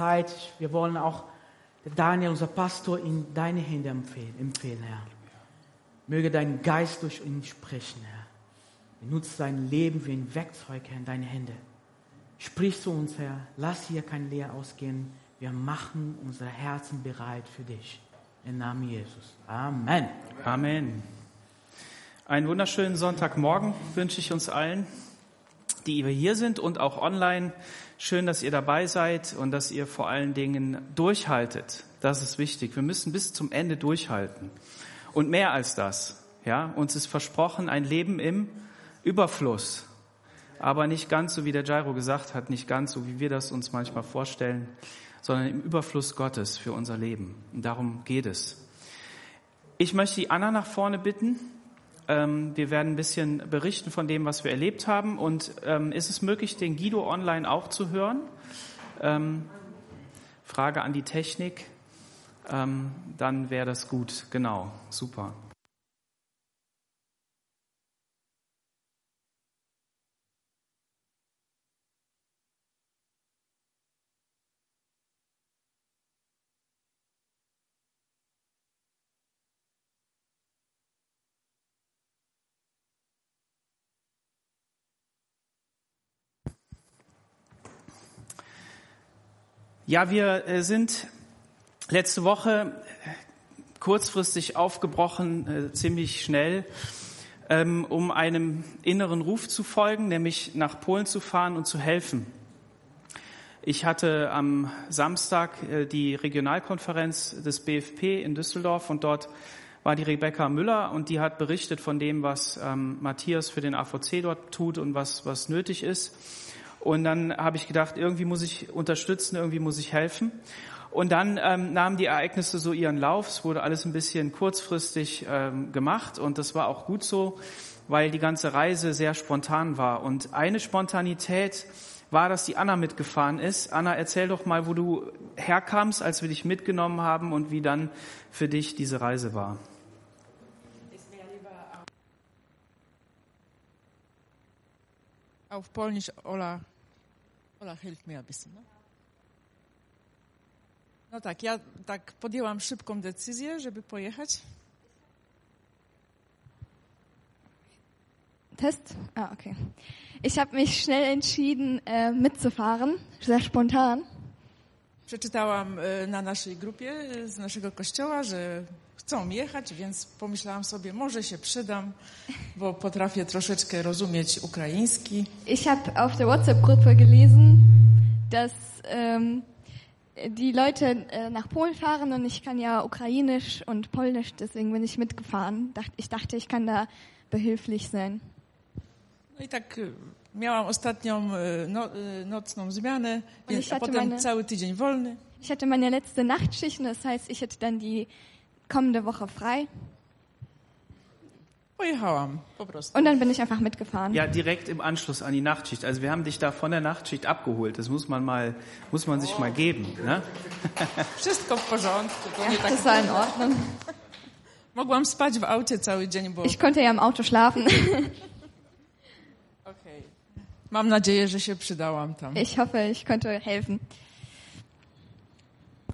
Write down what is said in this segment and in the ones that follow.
Zeit. Wir wollen auch Daniel, unser Pastor, in deine Hände empfehlen, Herr. Möge dein Geist durch ihn sprechen, Herr. Benutze sein Leben wie ein Werkzeug, Herr, in deine Hände. Sprich zu uns, Herr. Lass hier kein Leer ausgehen. Wir machen unsere Herzen bereit für dich. Im Namen Jesus. Amen. Amen. Einen wunderschönen Sonntagmorgen wünsche ich uns allen, die wir hier sind und auch online. Schön, dass ihr dabei seid und dass ihr vor allen Dingen durchhaltet. Das ist wichtig. Wir müssen bis zum Ende durchhalten. Und mehr als das. Ja, uns ist versprochen ein Leben im Überfluss. Aber nicht ganz so, wie der Jairo gesagt hat, nicht ganz so, wie wir das uns manchmal vorstellen, sondern im Überfluss Gottes für unser Leben. Und darum geht es. Ich möchte die Anna nach vorne bitten. Ähm, wir werden ein bisschen berichten von dem, was wir erlebt haben. Und ähm, ist es möglich, den Guido online auch zu hören? Ähm, Frage an die Technik. dann wäre das gut. Genau, super. Ja, wir äh, sind letzte Woche kurzfristig aufgebrochen, äh, ziemlich schnell, ähm, um einem inneren Ruf zu folgen, nämlich nach Polen zu fahren und zu helfen. Ich hatte am Samstag äh, die Regionalkonferenz des BFP in Düsseldorf und dort war die Rebecca Müller und die hat berichtet von dem, was ähm, Matthias für den AVC dort tut und was, was nötig ist. Und dann habe ich gedacht, irgendwie muss ich unterstützen, irgendwie muss ich helfen. Und dann ähm, nahmen die Ereignisse so ihren Lauf. Es wurde alles ein bisschen kurzfristig ähm, gemacht und das war auch gut so, weil die ganze Reise sehr spontan war. Und eine Spontanität war, dass die Anna mitgefahren ist. Anna, erzähl doch mal, wo du herkamst, als wir dich mitgenommen haben und wie dann für dich diese Reise war. Auf Polnisch Ola Ola, hilf mi, bisschen. No? no tak, ja tak podjęłam szybką decyzję, żeby pojechać. Test? Ah, okay. Ich habe mich schnell entschieden, äh, mitzufahren, sehr spontan. Przeczytałam e, na naszej grupie z naszego kościoła, że chcą jechać, więc pomyślałam sobie, może się przydam, bo potrafię troszeczkę rozumieć ukraiński. Ich habe auf der WhatsApp-Gruppe gelesen, dass ähm, die Leute äh, nach Polen fahren und ich kann ja Ukrainisch und Polnisch, deswegen bin ich mitgefahren. Ich dachte, ich kann da behilflich sein. No i tak e, miałam ostatnią no, nocną zmianę, więc, a potem meine, cały tydzień wolny. Ich hatte meine letzte Nachtschicht, das heißt, ich hätte dann die kommende Woche frei. Prostu. Und dann bin ich einfach mitgefahren. Ja, direkt im Anschluss an die Nachtschicht. Also wir haben dich da von der Nachtschicht abgeholt. Das muss man mal, muss man sich mal geben. Ne? Ja, das war in Ordnung. Mogłam spać w aucie cały dzień, bo... Ich konnte ja im Auto schlafen. okay. Mam nadzieję, że się przydałam tam. Ich hoffe, ich konnte helfen.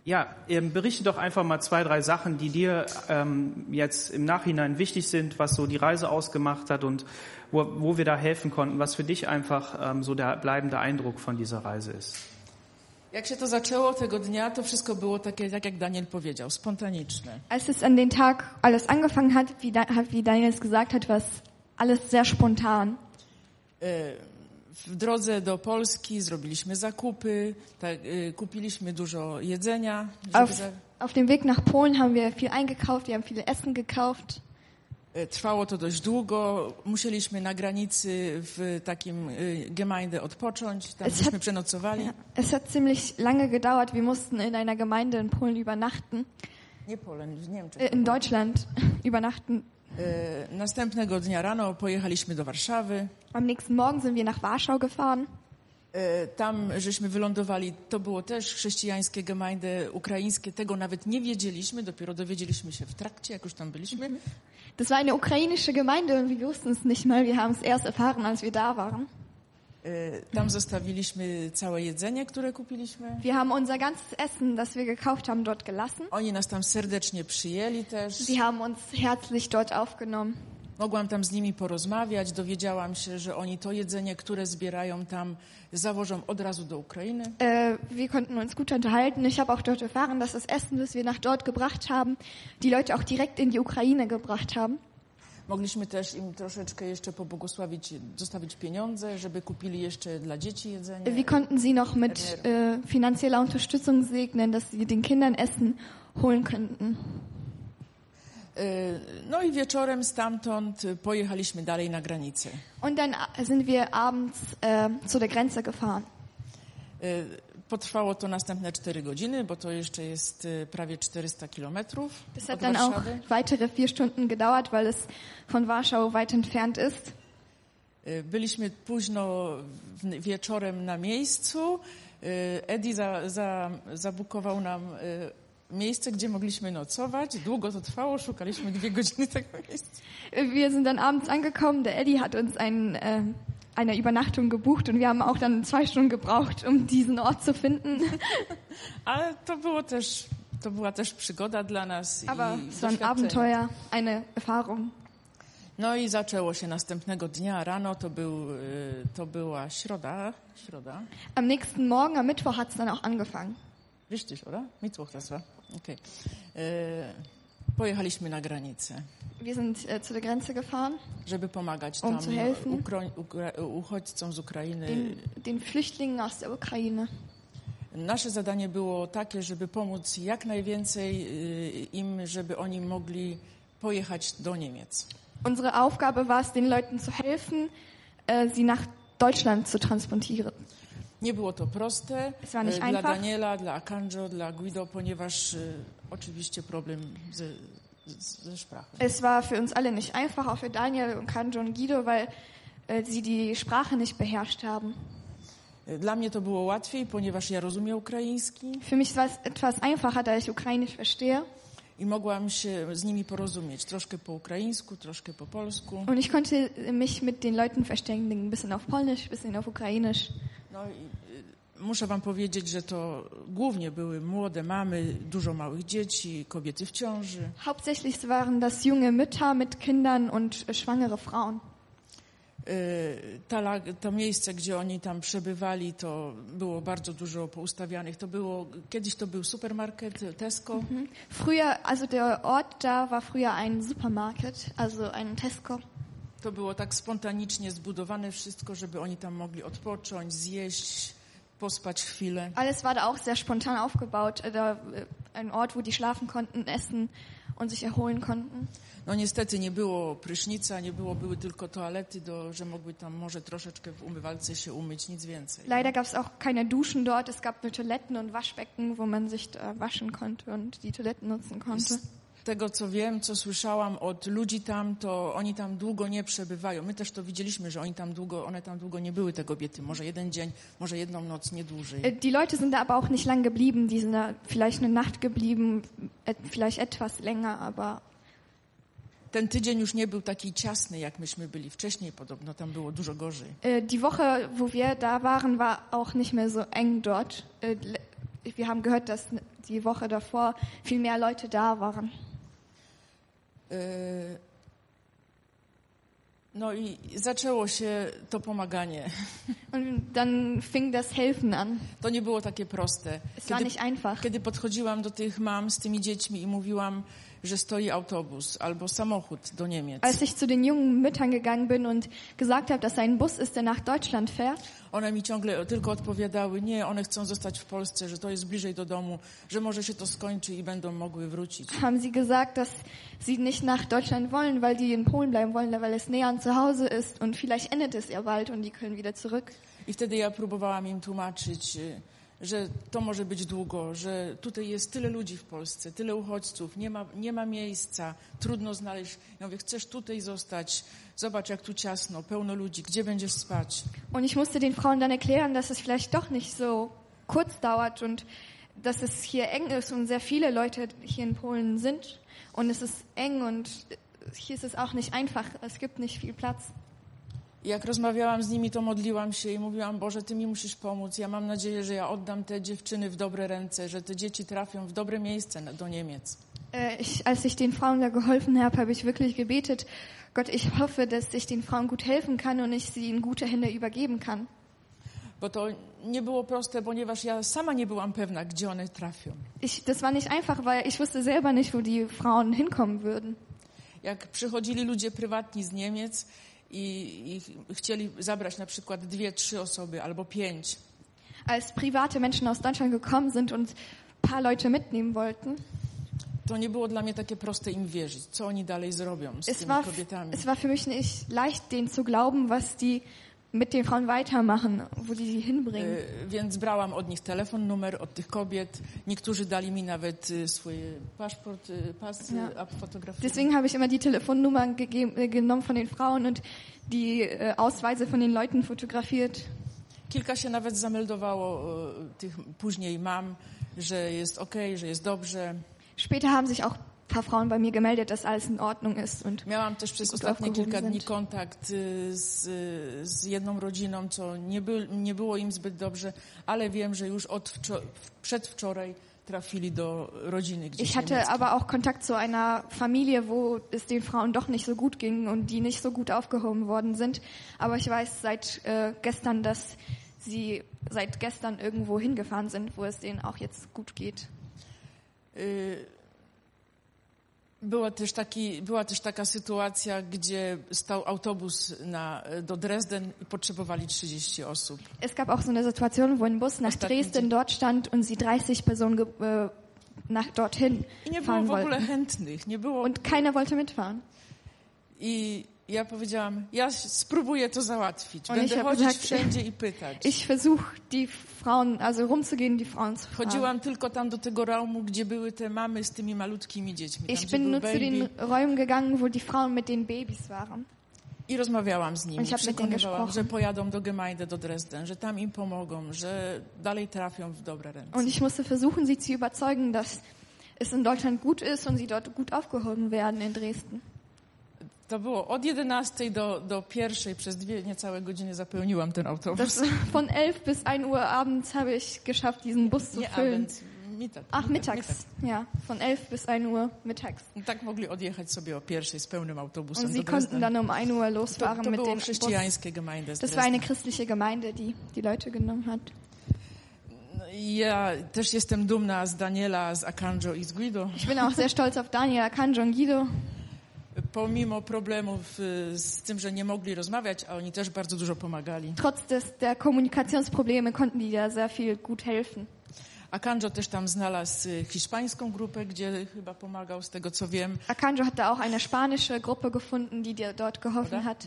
Ja, berichte doch einfach mal zwei, drei Sachen, die dir ähm, jetzt im Nachhinein wichtig sind, was so die Reise ausgemacht hat und wo, wo wir da helfen konnten, was für dich einfach ähm, so der bleibende Eindruck von dieser Reise ist. Jak się to zaczęło tego dnia, to wszystko było takie, tak jak Daniel powiedział, spontaniczne. Als es an den Tag alles angefangen hat, wie, wie Daniel es gesagt hat, war alles sehr spontan. Y w drodze do Polski zrobiliśmy zakupy, tak, kupiliśmy dużo jedzenia. Auf, auf dem Weg nach Polen haben wir viel eingekauft, wir haben viel Essen gekauft. Y, trwało to dość długo. Musieliśmy na granicy w takim y, Gemeinde odpocząć. Tam es hat, przenocowali. Ja, es hat ziemlich lange gedauert. Wir mussten in einer Gemeinde in Polen übernachten. Nie Polen, w Niemczech. In Deutschland übernachten. E, następnego dnia rano pojechaliśmy do Warszawy. Am nächsten Morgen sind wir nach Warschau gefahren. E, tam żeśmy wylądowali, to było też chrześcijańskie gemeinde ukraińskie, tego nawet nie wiedzieliśmy, dopiero dowiedzieliśmy się w trakcie, jak już tam byliśmy. Das war eine ukrainische Gemeinde und wir wussten es nicht mal, wir haben es erst erfahren, als wir da waren. E, Tam zostawiliśmy całe jedzenie, które kupiliśmy. Wir haben unser ganzes Essen, das wir gekauft haben, dort gelassen. Oni nas tam serdecznie przyjęli też. Sie haben uns herzlich dort aufgenommen. Mogłam tam z nimi porozmawiać. Dowiedziałam się, że oni to jedzenie, które zbierają tam, zawożą od razu do Ukrainy. Äh, wir konnten uns gut unterhalten. Ich habe auch dort erfahren, dass das Essen, das wir nach dort gebracht haben, die Leute auch direkt in die Ukraine gebracht haben. Mogliśmy też im troszeczkę jeszcze pobłogosławić, zostawić pieniądze, żeby kupili jeszcze dla dzieci jedzenie. Wir konnten sie noch mit äh, finanzieller Unterstützung segnen, dass sie den Kindern Essen holen könnten. E, No i wieczorem stamtąd pojechaliśmy dalej na granicę. Und dann sind wir abends äh, zu der Grenze gefahren. Potrwało to następne 4 godziny, bo to jeszcze jest e, prawie 400 kilometrów Das hat dann auch weitere vier Stunden gedauert, weil es von Warschau weit entfernt ist. E, Byliśmy późno wieczorem na miejscu. E, Eddie za, za, zabukował nam miejsce, gdzie mogliśmy nocować. Długo to trwało, szukaliśmy dwie godziny tego miejsca. Wir sind dann abends angekommen. Der Eddie hat uns ein, äh, eine Übernachtung gebucht und wir haben auch dann zwei Stunden gebraucht, um diesen Ort zu finden. Ale to było też, to była też przygoda dla nas Aber es war ein. Abenteuer, eine Erfahrung. No i zaczęło się następnego dnia rano, to, był, to była środa, środa. Am nächsten Morgen, am Mittwoch, hat es dann auch angefangen. Richtig, oder? Mittwoch das war. Okay. E, pojechaliśmy na granicę, Wir sind äh, zu der Grenze gefahren, żeby pomagać Um tam zu helfen. ukro- ukra- uchodźcom z Ukrainy. den, den Flüchtlingen aus der Ukraine. Nasze zadanie było takie, żeby pomóc jak najwięcej y, im, żeby oni mogli pojechać do Niemiec. Unsere Aufgabe war es, den Leuten zu helfen, äh, sie nach Deutschland zu transportieren. Nie było to proste y, dla einfach. Daniela, dla Akanjo, dla Guido, ponieważ y, oczywiście problem ze, ze sprachem. Es war für uns alle nicht einfach, auch für Daniel und Kanjo und Guido, weil äh, sie die Sprache nicht beherrscht haben. Y, Dla mnie to było łatwiej, ponieważ ja rozumiem ukraiński Für mich war es etwas einfacher, da ich Ukrainisch verstehe. I mogłam się z nimi porozumieć. Troszkę po ukraińsku, troszkę po polsku. Und ich konnte mich mit den Leuten verständigen, ein bisschen auf Polnisch, ein bisschen auf Ukrainisch. No i y, muszę wam powiedzieć, że to głównie były młode mamy, dużo małych dzieci, kobiety w ciąży. Hauptsächlich waren das junge Mütter mit Kindern und schwangere Frauen. Y, Ta, to miejsce, gdzie oni tam przebywali, to było bardzo dużo poustawianych. To było, kiedyś to był supermarket Tesco. Früher, also der Ort da war früher ein Supermarkt, also ein Tesco. To było tak spontanicznie zbudowane wszystko, żeby oni tam mogli odpocząć, zjeść, pospać chwilę. Alles war da auch sehr spontan aufgebaut. äh, Da, äh, ein Ort, wo die schlafen konnten, essen und sich erholen konnten. No niestety nie było prysznica, nie było, były tylko toalety, do, że mogły tam może troszeczkę w umywalce się umyć, nic więcej. Leider gab es auch keine Duschen dort. Es gab nur Toiletten und Waschbecken, wo man sich äh, waschen konnte und die Toiletten nutzen konnte. Tego, co wiem, co słyszałam od ludzi tam, to oni tam długo nie przebywają. My też to widzieliśmy, że oni tam długo, one tam długo nie były, te kobiety. Może jeden dzień, może jedną noc, nie dłużej. Äh, Die Leute sind da aber auch nicht lang geblieben. Die sind da vielleicht eine Nacht geblieben, vielleicht etwas länger, aber Ten tydzień już nie był taki ciasny, jak myśmy byli wcześniej. Podobno tam było dużo gorzej. äh, die Woche, wo wir da waren, war auch nicht mehr so eng dort. Äh, Wir haben gehört, dass die Woche davor viel mehr Leute da waren. Yy, No i zaczęło się to pomaganie. Und dann fing das Helfen an. To nie było takie proste. Es war nicht einfach. kiedy podchodziłam do tych mam z tymi dziećmi i mówiłam, że stoi autobus albo samochód do Niemiec, Als ich zu den jungen Müttern gegangen bin und gesagt habe, dass ein Bus ist, der nach Deutschland fährt, one mi ciągle tylko odpowiadały, nie, one chcą zostać w Polsce, że to jest bliżej do domu, że może się to skończy i będą mogły wrócić. haben sie gesagt, dass sie nicht nach Deutschland wollen, weil die in Polen bleiben wollen, weil es näher an zu Hause ist und vielleicht endet es ja bald und die können wieder zurück. I wtedy ja próbowałam im tłumaczyć, y, że to może być długo, że tutaj jest tyle ludzi w Polsce, tyle uchodźców, nie ma, nie ma miejsca, trudno znaleźć. Ja mówię, chcesz tutaj zostać, zobacz jak tu ciasno, pełno ludzi, gdzie będziesz spać? Und ich musste den Frauen dann erklären, dass es vielleicht doch nicht so kurz dauert und dass es hier eng ist und sehr viele Leute hier in Polen sind. Und es ist eng und hier ist es auch nicht einfach. Es gibt nicht viel Platz. Jak rozmawiałam z nimi, to modliłam się i mówiłam, Boże, Ty mi musisz pomóc. Ja mam nadzieję, że ja oddam te dziewczyny w dobre ręce, że te dzieci trafią w dobre miejsce na- do Niemiec. Äh, ich, als ich den Frauen da geholfen habe, habe ich wirklich gebetet, Gott, ich hoffe, dass ich den Frauen gut helfen kann und ich sie in gute Hände übergeben kann. Bo to nie było proste, ponieważ ja sama nie byłam pewna, gdzie one trafią. Ich, das war nicht einfach, weil ich wusste selber nicht, wo die Frauen hinkommen würden. Jak przychodzili ludzie prywatni z Niemiec i, i chcieli zabrać na przykład dwie, trzy osoby albo pięć, Als private Menschen aus Deutschland gekommen sind und ein paar Leute mitnehmen wollten, to nie było dla mnie takie proste im wierzyć, co oni dalej zrobią z es tymi war, kobietami. es war für mich nicht leicht, denen zu glauben, was die mit den Frauen weitermachen, wo die sie hinbringen. Y, Więc brałam od nich telefon, numer od tych kobiet. Niektórzy dali mi nawet y, swój paszport, y, pas Ja. fotograficzny. Deswegen habe ich immer die Telefonnummern genommen von den Frauen und die äh, Ausweise von den Leuten fotografiert. Kilka się nawet zameldowało tych później mam, że jest okej, że jest dobrze. Später haben sich auch paar Frauen bei mir gemeldet, dass alles in Ordnung ist und Miałam też przez ostatnie kilka dni kontakt z, z jedną rodziną, co nie, by, nie było im zbyt dobrze, ale wiem, że już od wczor- przedwczoraj trafili do rodziny gdzieś ich hatte niemieckiej. aber auch Kontakt zu einer Familie, wo es den Frauen doch nicht so gut ging und die nicht so gut aufgehoben worden sind. Aber ich weiß seit äh, gestern, dass sie seit gestern irgendwo hingefahren sind, wo es denen auch jetzt gut geht. Y, Była też, taki, była też taka sytuacja, gdzie stał autobus na, do Dresden i potrzebowali 30 osób. Es gab auch so eine Situation, wo ein Bus nach Ostatni Dresden dort stand und sie 30 Personen äh, nach dorthin I nie było fahren w ogóle wollten. chętnych. Nie było. Und keiner wollte mitfahren. I ja powiedziałam, ja spróbuję to załatwić. Ich Będę hab chodzić gesagt, wszędzie i pytać. Ich versuche, die Frauen, also rumzugehen, die Frauen zu fragen. Chodziłam tylko tam do tego raumu, gdzie były te mamy z tymi malutkimi dziećmi. Tam, Ich bin nur zu den. Räumen gegangen, wo die Frauen mit den Babys waren. I rozmawiałam z nimi. Ich Przekonywałam, że pojadą do Gemeinde, do Dresden, że tam im pomogą, że dalej trafią w dobre ręce. Und ich musste versuchen, sie zu überzeugen, dass es in Deutschland gut ist und sie dort gut aufgehoben werden in Dresden. To było od 11 do, do pierwszej, przez dwie niecałe godziny zapełniłam ten autobus. Von 11 bis 1 Uhr abends habe ich geschafft, diesen Bus zu Nie füllen. abends, mittag. Ach, mittags. Ja, von 11 bis 1 Uhr mittags. I Tak mogli odjechać sobie o pierwszej z pełnym autobusem Und sie konnten dann um 1 Uhr To, losfahren to mit było dem Bus. Gemeinde Das war eine christliche Gemeinde, die die Leute genommen hat. Ja też jestem dumna z Daniela, z Akanjo i z Guido. Ich bin auch sehr stolz auf Daniel, Akanjo und Guido. Pomimo problemów y, z tym, że nie mogli rozmawiać, a oni też bardzo dużo pomagali. Trotz des, der Kommunikationsprobleme konnten die da sehr viel gut helfen. Akanjo też tam znalazł y, hiszpańską grupę, gdzie chyba pomagał, z tego co wiem. Akanjo hatte auch eine spanische Gruppe gefunden, die dir dort geholfen hat.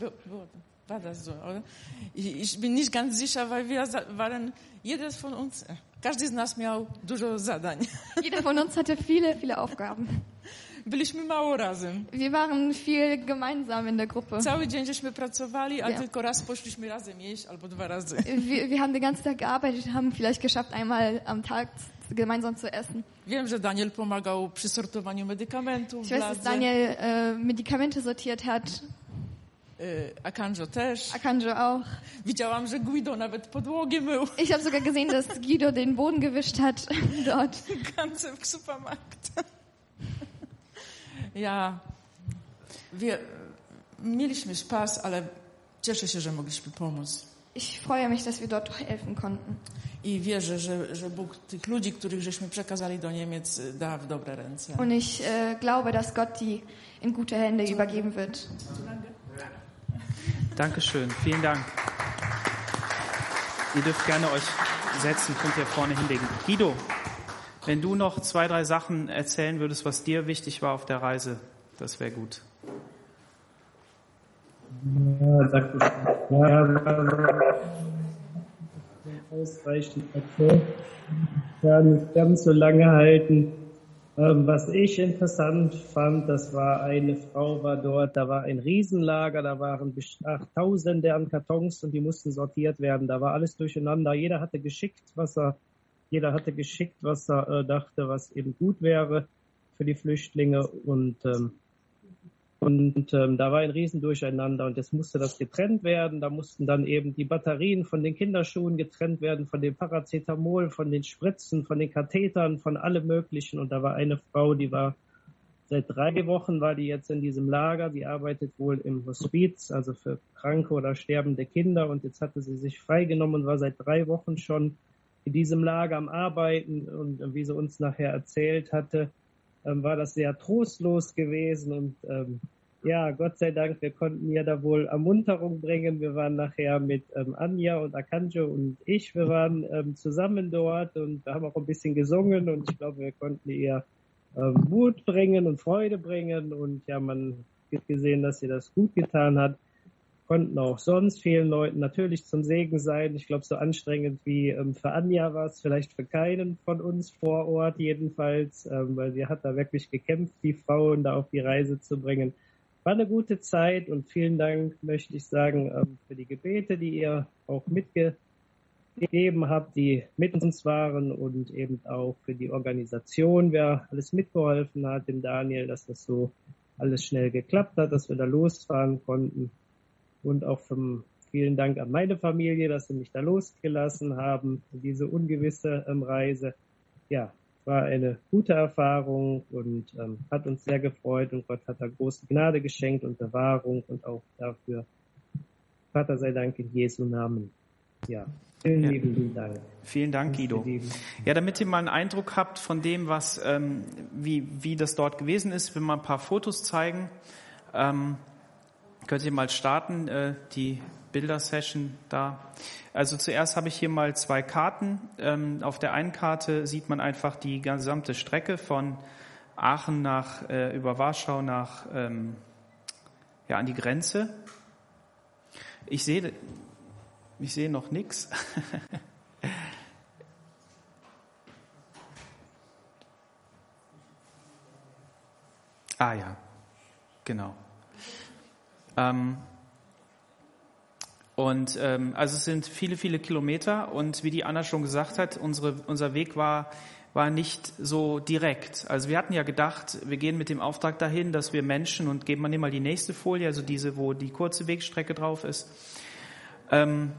War das so, oder? Ich, bin nicht ganz sicher, weil wir waren, jedes von uns, każdy z nas miał dużo zadań. Jeder von uns hatte viele, viele Aufgaben. Byliśmy mało razem. Wir waren viel gemeinsam in der Gruppe. Cały dzień żeśmy pracowali, a Ja. tylko raz poszliśmy razem jeść, albo dwa razy. Wir, wir haben den ganzen Tag gearbeitet, haben vielleicht geschafft, einmal am Tag gemeinsam zu essen. Wiem, że Daniel pomagał przy sortowaniu medykamentów Ich weiß, dass. Daniel äh, Medikamente sortiert hat, Y, Akanjo też. Akanjo auch. Widziałam, że Guido nawet podłogę mył. Ich habe sogar gesehen, dass Guido den Boden gewischt hat dort. Ganze Supermarkt. Ja, wie, mieliśmy spas, ale cieszę się, że mogliśmy pomóc. Ich freue mich, dass wir dort helfen konnten. I wierzę, że, że Bóg tych ludzi, których żeśmy przekazali do Niemiec, da w dobre ręce. Und ich äh, glaube, dass Gott die in gute Hände übergeben wird. Dankeschön, vielen Dank. Ihr dürft gerne euch setzen, könnt ihr vorne hinlegen. Guido, wenn du noch zwei, drei Sachen erzählen würdest, was dir wichtig war auf der Reise, das wäre gut. Ja, danke. Ja, war ausreichend. Ich kann nicht ganz so lange halten. Ähm, was ich interessant fand, das war eine Frau war dort, da war ein Riesenlager, da waren ach, Tausende an Kartons und die mussten sortiert werden. Da war alles durcheinander. Jeder hatte geschickt, was er, jeder hatte geschickt, was er äh, dachte, was eben gut wäre für die Flüchtlinge und ähm, Und ähm, da war ein Riesendurcheinander und jetzt musste das getrennt werden. Da mussten dann eben die Batterien von den Kinderschuhen getrennt werden, von dem Paracetamol, von den Spritzen, von den Kathetern, von allem Möglichen. Und da war eine Frau, die war seit drei Wochen war die jetzt in diesem Lager. Die arbeitet wohl im Hospiz, also für kranke oder sterbende Kinder. Und jetzt hatte sie sich freigenommen und war seit drei Wochen schon in diesem Lager am Arbeiten. Und wie sie uns nachher erzählt hatte, ähm, war das sehr trostlos gewesen und ähm, ja, Gott sei Dank, wir konnten ihr da wohl Ermunterung bringen. Wir waren nachher mit ähm, Anja und Akanjo und ich, wir waren ähm, zusammen dort und wir haben auch ein bisschen gesungen und ich glaube, wir konnten ihr ähm, Mut bringen und Freude bringen und ja, man hat gesehen, dass sie das gut getan hat konnten auch sonst vielen Leuten natürlich zum Segen sein. Ich glaube, so anstrengend wie ähm, für Anja war es vielleicht für keinen von uns vor Ort jedenfalls, ähm, weil sie hat da wirklich gekämpft, die Frauen da auf die Reise zu bringen. War eine gute Zeit und vielen Dank möchte ich sagen ähm, für die Gebete, die ihr auch mitgegeben habt, die mit uns waren und eben auch für die Organisation, wer alles mitgeholfen hat, dem Daniel, dass das so alles schnell geklappt hat, dass wir da losfahren konnten und auch vom vielen Dank an meine Familie, dass sie mich da losgelassen haben, diese ungewisse ähm, Reise. Ja, war eine gute Erfahrung und ähm, hat uns sehr gefreut und Gott hat da große Gnade geschenkt und Bewahrung und auch dafür Vater sei Dank in Jesu Namen. Ja, vielen ja. lieben Dank. Vielen Dank, Guido. Ja, damit ihr mal einen Eindruck habt von dem, was, ähm, wie, wie das dort gewesen ist, will mal ein paar Fotos zeigen. Ähm, Könnt ihr mal starten, äh, die Bildersession da. Also zuerst habe ich hier mal zwei Karten. Ähm, auf der einen Karte sieht man einfach die gesamte Strecke von Aachen nach äh, über Warschau nach ähm, ja an die Grenze. Ich sehe ich sehe noch nichts. ah ja, genau. Ähm, und ähm, also es sind viele, viele Kilometer und wie die Anna schon gesagt hat, unsere, unser Weg war, war nicht so direkt. Also wir hatten ja gedacht, wir gehen mit dem Auftrag dahin, dass wir Menschen und geben man mal die nächste Folie, also diese, wo die kurze Wegstrecke drauf ist. Ähm,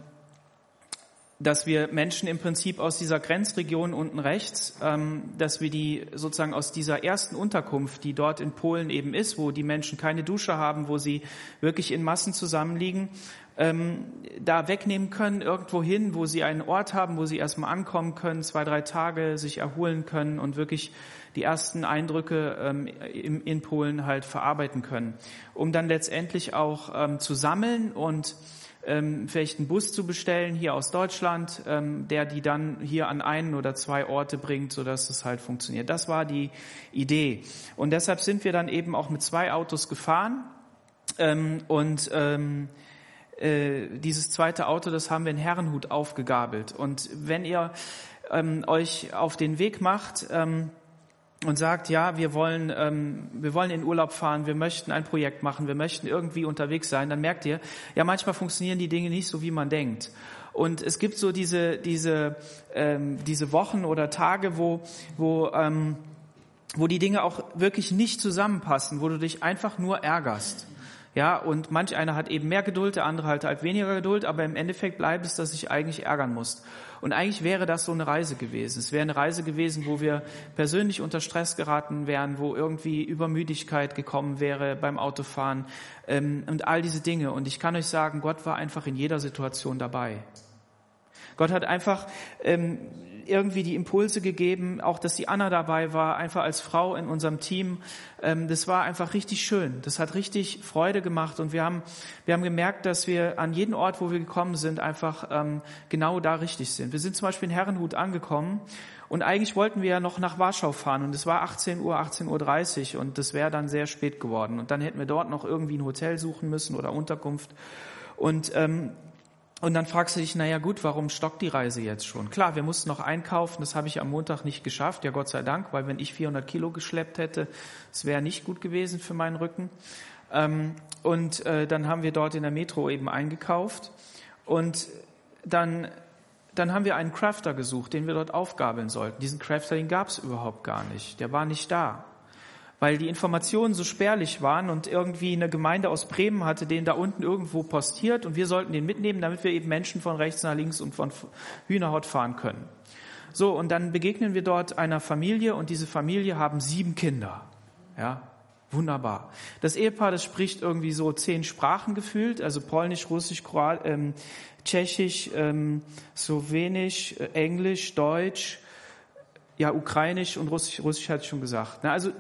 dass wir Menschen im Prinzip aus dieser Grenzregion unten rechts, ähm, dass wir die sozusagen aus dieser ersten Unterkunft, die dort in Polen eben ist, wo die Menschen keine Dusche haben, wo sie wirklich in Massen zusammenliegen, ähm, da wegnehmen können, irgendwo hin, wo sie einen Ort haben, wo sie erstmal ankommen können, zwei, drei Tage sich erholen können und wirklich die ersten Eindrücke ähm, in, in Polen halt verarbeiten können, um dann letztendlich auch ähm, zu sammeln und ähm, vielleicht einen Bus zu bestellen hier aus Deutschland, ähm, der die dann hier an einen oder zwei Orte bringt, sodass es halt funktioniert. Das war die Idee. Und deshalb sind wir dann eben auch mit zwei Autos gefahren ähm, und ähm, äh, dieses zweite Auto, das haben wir in Herrenhut aufgegabelt. Und wenn ihr ähm, euch auf den Weg macht, ähm, und sagt, ja, wir wollen, ähm, wir wollen in Urlaub fahren, wir möchten ein Projekt machen, wir möchten irgendwie unterwegs sein, dann merkt ihr, ja, manchmal funktionieren die Dinge nicht so, wie man denkt. Und es gibt so diese, diese, ähm, diese Wochen oder Tage, wo, wo, ähm, wo die Dinge auch wirklich nicht zusammenpassen, wo du dich einfach nur ärgerst. Ja, und manch einer hat eben mehr Geduld, der andere halt halt weniger Geduld, aber im Endeffekt bleibt es, dass sich eigentlich ärgern muss. Und eigentlich wäre das so eine Reise gewesen. Es wäre eine Reise gewesen, wo wir persönlich unter Stress geraten wären, wo irgendwie Übermüdigkeit gekommen wäre beim Autofahren ähm, und all diese Dinge. Und ich kann euch sagen, Gott war einfach in jeder Situation dabei. Gott hat einfach ähm, irgendwie die Impulse gegeben, auch dass die Anna dabei war, einfach als Frau in unserem Team. Ähm, das war einfach richtig schön. Das hat richtig Freude gemacht und wir haben, wir haben gemerkt, dass wir an jedem Ort, wo wir gekommen sind, einfach ähm, genau da richtig sind. Wir sind zum Beispiel in Herrenhut angekommen und eigentlich wollten wir ja noch nach Warschau fahren und es war 18 Uhr, 18.30 Uhr und das wäre dann sehr spät geworden und dann hätten wir dort noch irgendwie ein Hotel suchen müssen oder Unterkunft. Und ähm, und dann fragst du dich, naja gut, warum stockt die Reise jetzt schon? Klar, wir mussten noch einkaufen, das habe ich am Montag nicht geschafft, ja Gott sei Dank, weil wenn ich 400 Kilo geschleppt hätte, es wäre nicht gut gewesen für meinen Rücken. Ähm, und äh, dann haben wir dort in der Metro eben eingekauft und dann, dann haben wir einen Crafter gesucht, den wir dort aufgabeln sollten. Diesen Crafter, den gab es überhaupt gar nicht, der war nicht da. Weil die Informationen so spärlich waren und irgendwie eine Gemeinde aus Bremen hatte den da unten irgendwo postiert und wir sollten den mitnehmen, damit wir eben Menschen von rechts nach links und von Hühnerhaut fahren können. So, und dann begegnen wir dort einer Familie und diese Familie haben sieben Kinder. Ja, wunderbar. Das Ehepaar, das spricht irgendwie so zehn Sprachen gefühlt, also Polnisch, Russisch, Kroat, ähm, Tschechisch, ähm, Slowenisch, äh, Englisch, Deutsch, ja, Ukrainisch und Russisch, Russisch hatte ich schon gesagt. Na, also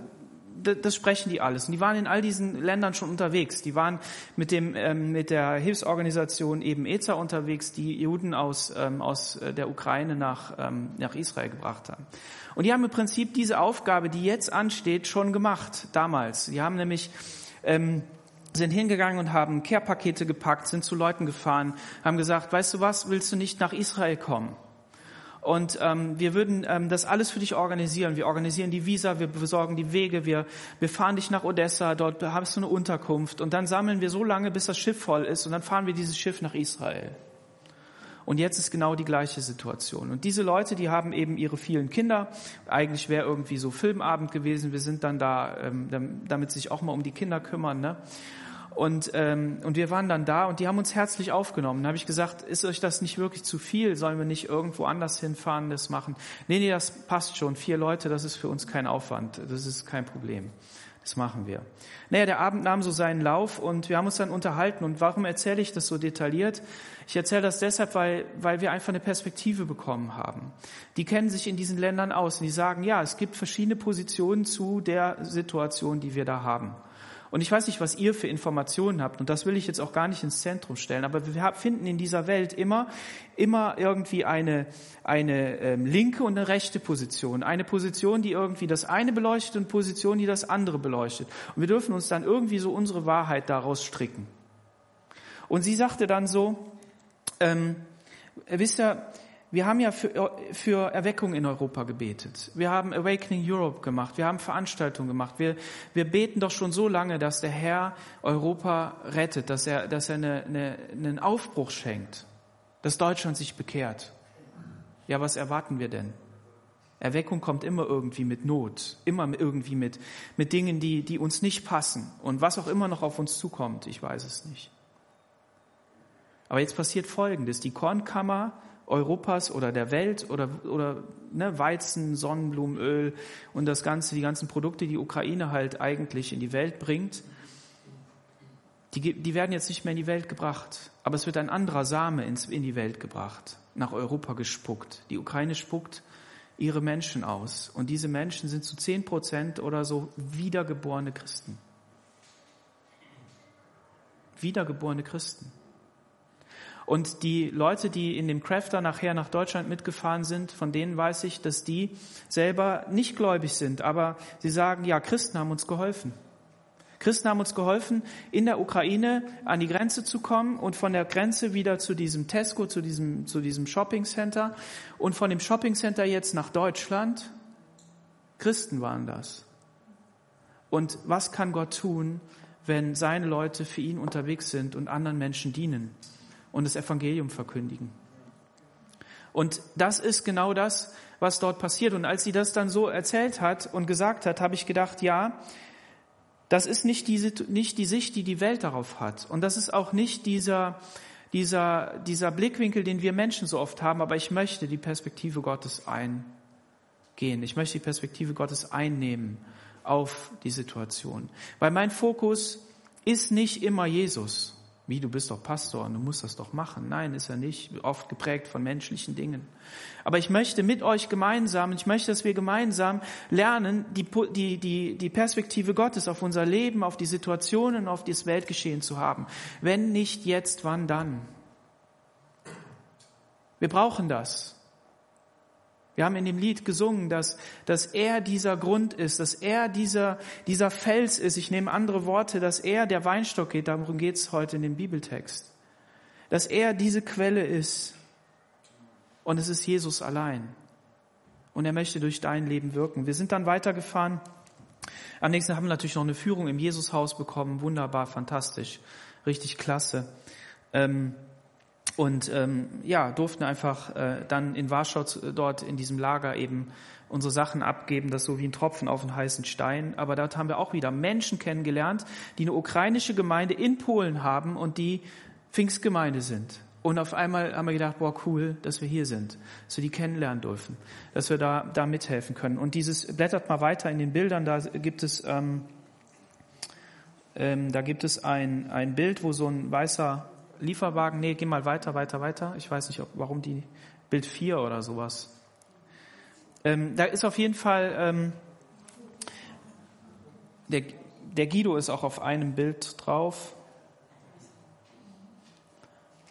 das sprechen die alles. Und die waren in all diesen Ländern schon unterwegs. Die waren mit dem ähm, mit der Hilfsorganisation eben EZA unterwegs, die Juden aus ähm, aus äh, der Ukraine nach ähm, nach Israel gebracht haben. Und die haben im Prinzip diese Aufgabe, die jetzt ansteht, schon gemacht damals. Die haben nämlich ähm, sind hingegangen und haben Care-Pakete gepackt, sind zu Leuten gefahren, haben gesagt, weißt du was, willst du nicht nach Israel kommen? Und ähm, wir würden ähm, das alles für dich organisieren. Wir organisieren die Visa, wir besorgen die Wege, wir, wir fahren dich nach Odessa, dort hast du eine Unterkunft. Und dann sammeln wir so lange, bis das Schiff voll ist und dann fahren wir dieses Schiff nach Israel. Und jetzt ist genau die gleiche Situation. Und diese Leute, die haben eben ihre vielen Kinder. Eigentlich wäre irgendwie so Filmabend gewesen. Wir sind dann da, ähm, damit sich auch mal um die Kinder kümmern. Ne? Und, ähm, und wir waren dann da und die haben uns herzlich aufgenommen. Da habe ich gesagt, ist euch das nicht wirklich zu viel? Sollen wir nicht irgendwo anders hinfahren, das machen? Nee, nee, das passt schon. Vier Leute, das ist für uns kein Aufwand. Das ist kein Problem. Das machen wir. Naja, der Abend nahm so seinen Lauf und wir haben uns dann unterhalten. Und warum erzähle ich das so detailliert? Ich erzähle das deshalb, weil, weil wir einfach eine Perspektive bekommen haben. Die kennen sich in diesen Ländern aus und die sagen, ja, es gibt verschiedene Positionen zu der Situation, die wir da haben. Und ich weiß nicht, was ihr für Informationen habt, und das will ich jetzt auch gar nicht ins Zentrum stellen, aber wir finden in dieser Welt immer, immer irgendwie eine, eine ähm, linke und eine rechte Position. Eine Position, die irgendwie das eine beleuchtet und Position, die das andere beleuchtet. Und wir dürfen uns dann irgendwie so unsere Wahrheit daraus stricken. Und sie sagte dann so, ähm, wisst ihr, wir haben ja für, für Erweckung in Europa gebetet. Wir haben Awakening Europe gemacht. Wir haben Veranstaltungen gemacht. Wir, wir beten doch schon so lange, dass der Herr Europa rettet, dass er, dass er eine, eine, einen Aufbruch schenkt, dass Deutschland sich bekehrt. Ja, was erwarten wir denn? Erweckung kommt immer irgendwie mit Not, immer irgendwie mit, mit Dingen, die, die uns nicht passen. Und was auch immer noch auf uns zukommt, ich weiß es nicht. Aber jetzt passiert Folgendes. Die Kornkammer Europas oder der Welt oder, oder ne, Weizen, Sonnenblumenöl und das Ganze, die ganzen Produkte, die Ukraine halt eigentlich in die Welt bringt, die, die werden jetzt nicht mehr in die Welt gebracht. Aber es wird ein anderer Same ins, in die Welt gebracht, nach Europa gespuckt. Die Ukraine spuckt ihre Menschen aus. Und diese Menschen sind zu zehn Prozent oder so wiedergeborene Christen. Wiedergeborene Christen. Und die Leute, die in dem Crafter nachher nach Deutschland mitgefahren sind, von denen weiß ich, dass die selber nicht gläubig sind. Aber sie sagen, ja, Christen haben uns geholfen. Christen haben uns geholfen, in der Ukraine an die Grenze zu kommen und von der Grenze wieder zu diesem Tesco, zu diesem, zu diesem Shopping Center und von dem Shopping Center jetzt nach Deutschland. Christen waren das. Und was kann Gott tun, wenn seine Leute für ihn unterwegs sind und anderen Menschen dienen? Und das Evangelium verkündigen. Und das ist genau das, was dort passiert. Und als sie das dann so erzählt hat und gesagt hat, habe ich gedacht, ja, das ist nicht die, nicht die Sicht, die die Welt darauf hat. Und das ist auch nicht dieser, dieser, dieser Blickwinkel, den wir Menschen so oft haben. Aber ich möchte die Perspektive Gottes eingehen. Ich möchte die Perspektive Gottes einnehmen auf die Situation. Weil mein Fokus ist nicht immer Jesus. Wie, du bist doch Pastor und du musst das doch machen. Nein, ist er nicht. Oft geprägt von menschlichen Dingen. Aber ich möchte mit euch gemeinsam, ich möchte, dass wir gemeinsam lernen, die, die, die, die Perspektive Gottes auf unser Leben, auf die Situationen, auf das Weltgeschehen zu haben. Wenn nicht jetzt, wann dann? Wir brauchen das. Wir haben in dem Lied gesungen, dass, dass er dieser Grund ist, dass er dieser, dieser Fels ist. Ich nehme andere Worte, dass er der Weinstock geht. Darum geht es heute in dem Bibeltext. Dass er diese Quelle ist. Und es ist Jesus allein. Und er möchte durch dein Leben wirken. Wir sind dann weitergefahren. Am nächsten haben wir natürlich noch eine Führung im Jesushaus bekommen. Wunderbar, fantastisch. Richtig klasse. Ähm, und ähm, ja, durften einfach äh, dann in Warschau dort in diesem Lager eben unsere Sachen abgeben, das so wie ein Tropfen auf einen heißen Stein. Aber dort haben wir auch wieder Menschen kennengelernt, die eine ukrainische Gemeinde in Polen haben und die Pfingstgemeinde sind. Und auf einmal haben wir gedacht, boah, cool, dass wir hier sind, dass wir die kennenlernen dürfen, dass wir da, da mithelfen können. Und dieses, blättert mal weiter in den Bildern, da gibt es, ähm, ähm, da gibt es ein, ein Bild, wo so ein weißer Lieferwagen, nee, geh mal weiter, weiter, weiter. Ich weiß nicht, ob, warum die Bild 4 oder sowas. Ähm, da ist auf jeden Fall, ähm, der, der Guido ist auch auf einem Bild drauf.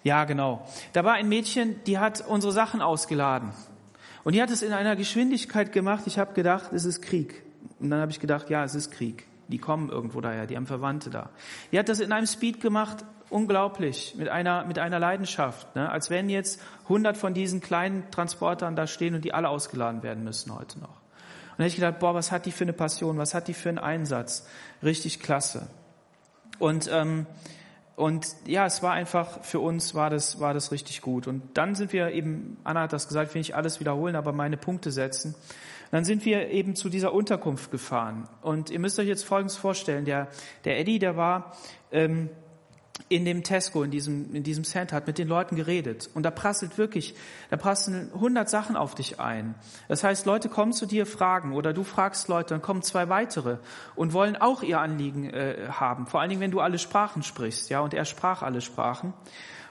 Ja, genau. Da war ein Mädchen, die hat unsere Sachen ausgeladen. Und die hat es in einer Geschwindigkeit gemacht, ich habe gedacht, es ist Krieg. Und dann habe ich gedacht, ja, es ist Krieg. Die kommen irgendwo daher, die haben Verwandte da. Die hat das in einem Speed gemacht, unglaublich, mit einer, mit einer Leidenschaft. Ne? Als wenn jetzt hundert von diesen kleinen Transportern da stehen und die alle ausgeladen werden müssen heute noch. Und dann habe ich gedacht, boah, was hat die für eine Passion, was hat die für einen Einsatz? Richtig klasse. Und ähm, und ja, es war einfach, für uns war das, war das richtig gut. Und dann sind wir eben, Anna hat das gesagt, will ich alles wiederholen, aber meine Punkte setzen. Und dann sind wir eben zu dieser Unterkunft gefahren. Und ihr müsst euch jetzt Folgendes vorstellen. Der, der Eddie, der war ähm, in dem Tesco, in diesem, in diesem Center, hat mit den Leuten geredet. Und da prasselt wirklich, da prasseln hundert Sachen auf dich ein. Das heißt, Leute kommen zu dir, fragen, oder du fragst Leute, dann kommen zwei weitere und wollen auch ihr Anliegen äh, haben. Vor allen Dingen, wenn du alle Sprachen sprichst, ja, und er sprach alle Sprachen.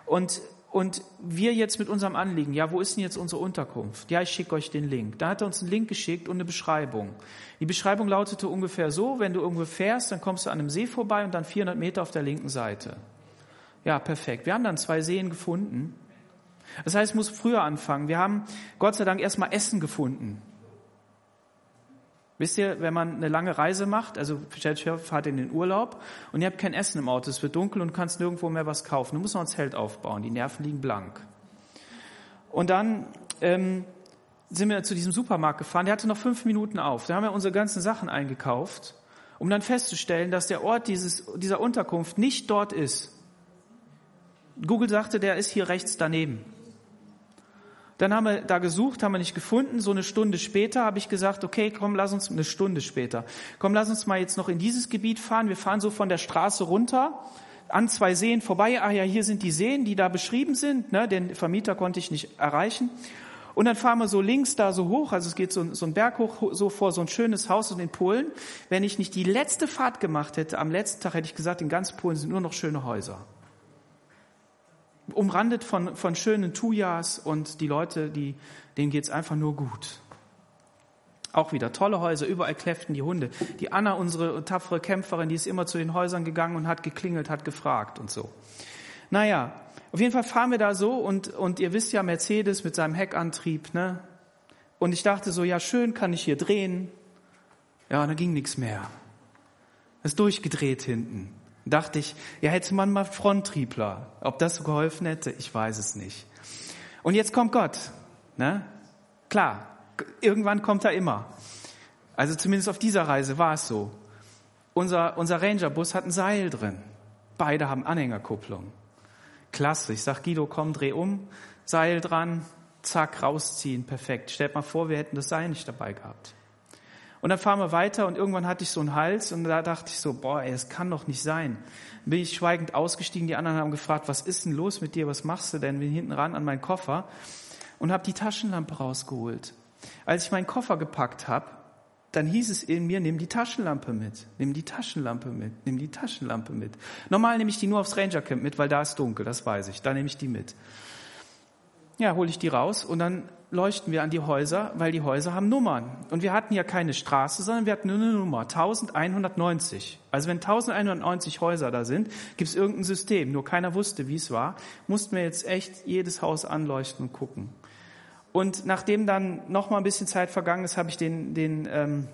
Und, und wir jetzt mit unserem Anliegen, ja, wo ist denn jetzt unsere Unterkunft? Ja, ich schicke euch den Link. Da hat er uns einen Link geschickt und eine Beschreibung. Die Beschreibung lautete ungefähr so, wenn du irgendwo fährst, dann kommst du an einem See vorbei und dann 400 Meter auf der linken Seite. Ja, perfekt. Wir haben dann zwei Seen gefunden. Das heißt, es muss früher anfangen. Wir haben Gott sei Dank erstmal Essen gefunden. Wisst ihr, wenn man eine lange Reise macht, also stellt fahrt in den Urlaub und ihr habt kein Essen im Auto, es wird dunkel und kannst nirgendwo mehr was kaufen. Du musst noch ein Zelt aufbauen, die Nerven liegen blank. Und dann ähm, sind wir zu diesem Supermarkt gefahren, der hatte noch fünf Minuten auf. Da haben wir unsere ganzen Sachen eingekauft, um dann festzustellen, dass der Ort dieses, dieser Unterkunft nicht dort ist. Google sagte, der ist hier rechts daneben. Dann haben wir da gesucht, haben wir nicht gefunden. So eine Stunde später habe ich gesagt, okay, komm, lass uns eine Stunde später. Komm, lass uns mal jetzt noch in dieses Gebiet fahren. Wir fahren so von der Straße runter, an zwei Seen vorbei. Ah ja, hier sind die Seen, die da beschrieben sind. Ne? Den Vermieter konnte ich nicht erreichen. Und dann fahren wir so links da so hoch, also es geht so, so ein Berg hoch, so vor so ein schönes Haus in Polen. Wenn ich nicht die letzte Fahrt gemacht hätte, am letzten Tag hätte ich gesagt, in ganz Polen sind nur noch schöne Häuser umrandet von, von schönen Tujas und die Leute, die, denen geht's einfach nur gut. Auch wieder tolle Häuser, überall kläfften die Hunde. Die Anna, unsere tapfere Kämpferin, die ist immer zu den Häusern gegangen und hat geklingelt, hat gefragt und so. Naja, auf jeden Fall fahren wir da so und, und ihr wisst ja, Mercedes mit seinem Heckantrieb, ne? Und ich dachte so, ja schön, kann ich hier drehen. Ja, und da ging nichts mehr. Ist durchgedreht hinten dachte ich, ja, hätte man mal Fronttriebler. Ob das so geholfen hätte, ich weiß es nicht. Und jetzt kommt Gott. Ne? Klar, irgendwann kommt er immer. Also zumindest auf dieser Reise war es so. Unser, unser Rangerbus hat ein Seil drin. Beide haben Anhängerkupplung. Klasse. Ich sag Guido, komm, dreh um, Seil dran, zack, rausziehen, perfekt. Stellt mal vor, wir hätten das Seil nicht dabei gehabt. Und dann fahren wir weiter und irgendwann hatte ich so einen Hals und da dachte ich so, boah, ey, das kann doch nicht sein. Dann bin ich schweigend ausgestiegen, die anderen haben gefragt, was ist denn los mit dir, was machst du denn? Bin hinten ran an meinen Koffer und habe die Taschenlampe rausgeholt. Als ich meinen Koffer gepackt habe, dann hieß es in mir, nimm die Taschenlampe mit, nimm die Taschenlampe mit, nimm die Taschenlampe mit. Normal nehme ich die nur aufs Ranger Camp mit, weil da ist dunkel, das weiß ich, da nehme ich die mit. Ja, hole ich die raus und dann leuchten wir an die Häuser, weil die Häuser haben Nummern. Und wir hatten ja keine Straße, sondern wir hatten nur eine Nummer, 1190. Also wenn 1190 Häuser da sind, gibt es irgendein System. Nur keiner wusste, wie es war. Mussten wir jetzt echt jedes Haus anleuchten und gucken. Und nachdem dann noch mal ein bisschen Zeit vergangen ist, habe ich den, den ähm,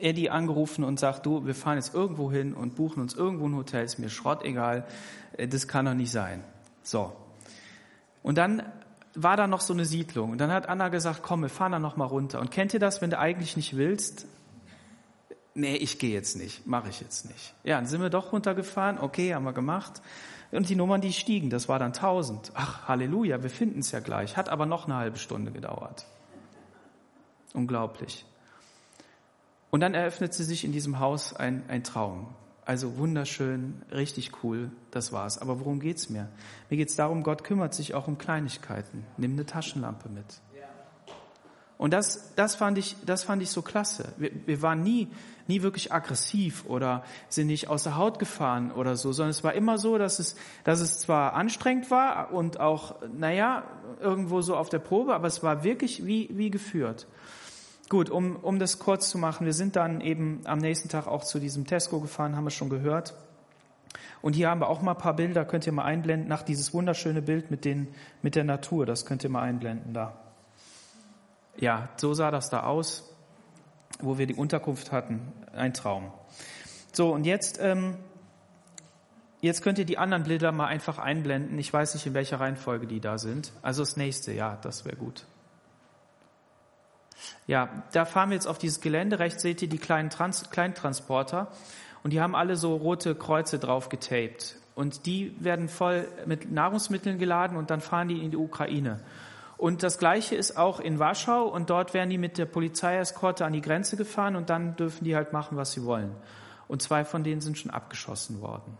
Eddie angerufen und sagt, du, wir fahren jetzt irgendwo hin und buchen uns irgendwo ein Hotel, ist mir Schrott egal, äh, das kann doch nicht sein. So. Und dann war da noch so eine Siedlung. Und dann hat Anna gesagt, komm, wir fahren da noch mal runter. Und kennt ihr das, wenn du eigentlich nicht willst? Nee, ich gehe jetzt nicht, mache ich jetzt nicht. Ja, dann sind wir doch runtergefahren. Okay, haben wir gemacht. Und die Nummern, die stiegen, das war dann 1000. Ach, Halleluja, wir finden es ja gleich. Hat aber noch eine halbe Stunde gedauert. Unglaublich. Und dann eröffnete sich in diesem Haus ein, ein Traum. Also wunderschön, richtig cool, das war's. Aber worum geht's mir? Mir geht's darum, Gott kümmert sich auch um Kleinigkeiten. Nimm eine Taschenlampe mit. Und das, das, fand ich, das fand ich so klasse. Wir, wir waren nie, nie wirklich aggressiv oder sind nicht aus der Haut gefahren oder so, sondern es war immer so, dass es, dass es zwar anstrengend war und auch, naja, irgendwo so auf der Probe, aber es war wirklich wie, wie geführt. Gut, um, um das kurz zu machen, wir sind dann eben am nächsten Tag auch zu diesem Tesco gefahren, haben wir schon gehört. Und hier haben wir auch mal ein paar Bilder, könnt ihr mal einblenden, nach dieses wunderschöne Bild mit, den, mit der Natur, das könnt ihr mal einblenden da. Ja, so sah das da aus, wo wir die Unterkunft hatten. Ein Traum. So, und jetzt, ähm, jetzt könnt ihr die anderen Bilder mal einfach einblenden. Ich weiß nicht, in welcher Reihenfolge die da sind. Also das nächste, ja, das wäre gut. Ja, da fahren wir jetzt auf dieses Gelände. Rechts seht ihr die kleinen Trans Kleintransporter. Und die haben alle so rote Kreuze drauf getaped. Und die werden voll mit Nahrungsmitteln geladen und dann fahren die in die Ukraine. Und das Gleiche ist auch in Warschau und dort werden die mit der Polizeieskorte an die Grenze gefahren und dann dürfen die halt machen, was sie wollen. Und zwei von denen sind schon abgeschossen worden.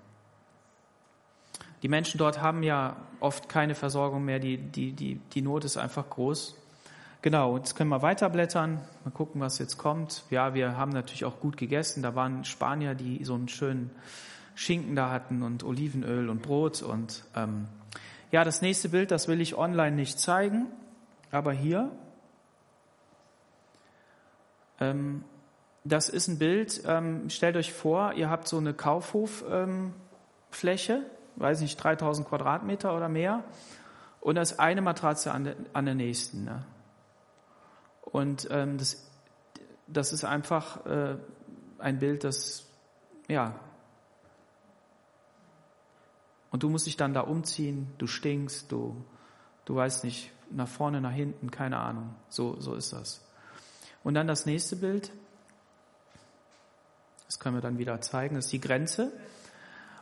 Die Menschen dort haben ja oft keine Versorgung mehr, die, die, die, die Not ist einfach groß. Genau, jetzt können wir weiterblättern, mal gucken, was jetzt kommt. Ja, wir haben natürlich auch gut gegessen. Da waren Spanier, die so einen schönen Schinken da hatten und Olivenöl und Brot und ähm, ja, das nächste Bild, das will ich online nicht zeigen, aber hier, ähm, das ist ein Bild, ähm, stellt euch vor, ihr habt so eine Kaufhoffläche, ähm, weiß nicht, 3000 Quadratmeter oder mehr, und da ist eine Matratze an der, an der nächsten. Ne? Und ähm, das, das ist einfach äh, ein Bild, das, ja, und du musst dich dann da umziehen, du stinkst, du, du weißt nicht, nach vorne, nach hinten, keine Ahnung. So, so ist das. Und dann das nächste Bild. Das können wir dann wieder zeigen. Das ist die Grenze.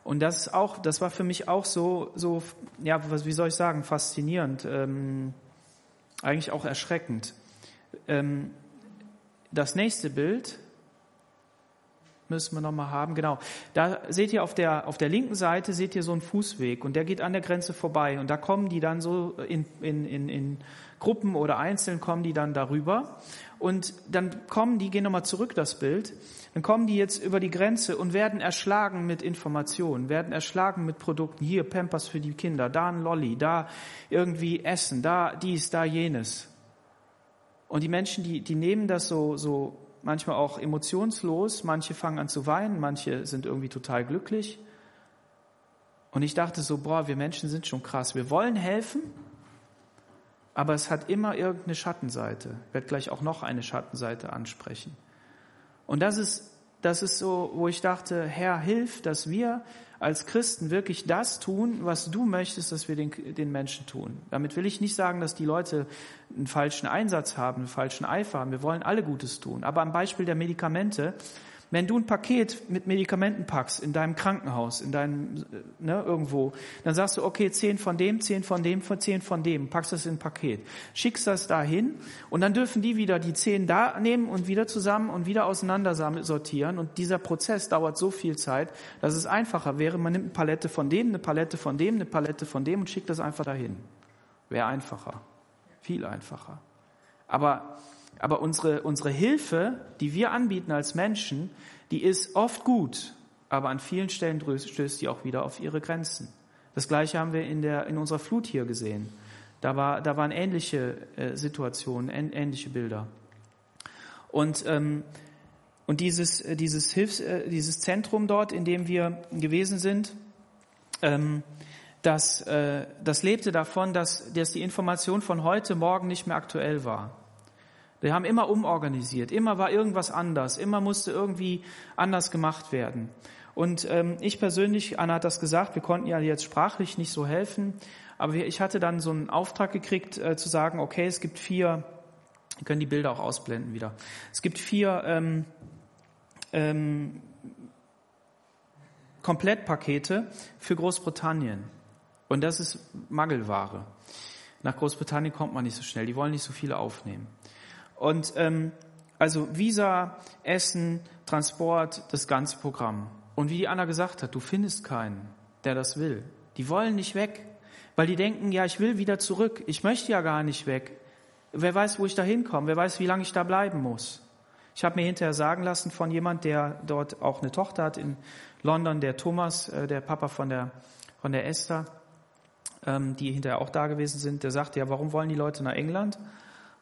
Und das ist auch, das war für mich auch so, so, ja, wie soll ich sagen, faszinierend, ähm, eigentlich auch erschreckend. Ähm, das nächste Bild müssen wir nochmal haben. Genau. Da seht ihr auf der, auf der linken Seite seht ihr so einen Fußweg und der geht an der Grenze vorbei und da kommen die dann so in, in, in, in Gruppen oder einzeln kommen die dann darüber und dann kommen die, gehen nochmal zurück das Bild, dann kommen die jetzt über die Grenze und werden erschlagen mit Informationen, werden erschlagen mit Produkten. Hier Pampers für die Kinder, da ein Lolli, da irgendwie Essen, da dies, da jenes. Und die Menschen, die, die nehmen das so, so manchmal auch emotionslos, manche fangen an zu weinen, manche sind irgendwie total glücklich. Und ich dachte so, boah, wir Menschen sind schon krass. Wir wollen helfen, aber es hat immer irgendeine Schattenseite. Ich werde gleich auch noch eine Schattenseite ansprechen. Und das ist, das ist so, wo ich dachte, Herr, hilf, dass wir als Christen wirklich das tun, was du möchtest, dass wir den, den Menschen tun. Damit will ich nicht sagen, dass die Leute einen falschen Einsatz haben, einen falschen Eifer haben. Wir wollen alle Gutes tun. Aber am Beispiel der Medikamente, wenn du ein Paket mit Medikamenten packst in deinem Krankenhaus, in deinem, ne, irgendwo, dann sagst du, okay, zehn von dem, zehn von dem, zehn von dem, packst das in ein Paket, schickst das dahin und dann dürfen die wieder die zehn da nehmen und wieder zusammen und wieder auseinander sortieren und dieser Prozess dauert so viel Zeit, dass es einfacher wäre, man nimmt eine Palette von dem, eine Palette von dem, eine Palette von dem und schickt das einfach dahin. Wäre einfacher. Viel einfacher. Aber aber unsere, unsere Hilfe, die wir anbieten als Menschen, die ist oft gut, aber an vielen Stellen stößt die auch wieder auf ihre Grenzen. Das Gleiche haben wir in, der, in unserer Flut hier gesehen. Da, war, da waren ähnliche äh, Situationen, ähnliche Bilder. Und, ähm, und dieses, äh, dieses, Hilfs-, äh, dieses Zentrum dort, in dem wir gewesen sind, ähm, das, äh, das lebte davon, dass, dass die Information von heute Morgen nicht mehr aktuell war. Wir haben immer umorganisiert, immer war irgendwas anders, immer musste irgendwie anders gemacht werden. Und ähm, ich persönlich, Anna hat das gesagt, wir konnten ja jetzt sprachlich nicht so helfen, aber ich hatte dann so einen Auftrag gekriegt, äh, zu sagen, okay, es gibt vier, wir können die Bilder auch ausblenden wieder, es gibt vier ähm, ähm, Komplettpakete für Großbritannien. Und das ist Mangelware. Nach Großbritannien kommt man nicht so schnell. Die wollen nicht so viele aufnehmen. Und ähm, also Visa, Essen, Transport, das ganze Programm. Und wie die Anna gesagt hat, du findest keinen, der das will. Die wollen nicht weg, weil die denken, ja, ich will wieder zurück. Ich möchte ja gar nicht weg. Wer weiß, wo ich da hinkomme? Wer weiß, wie lange ich da bleiben muss? Ich habe mir hinterher sagen lassen von jemand, der dort auch eine Tochter hat in London, der Thomas, äh, der Papa von der, von der Esther, ähm, die hinterher auch da gewesen sind, der sagte, ja, warum wollen die Leute nach England?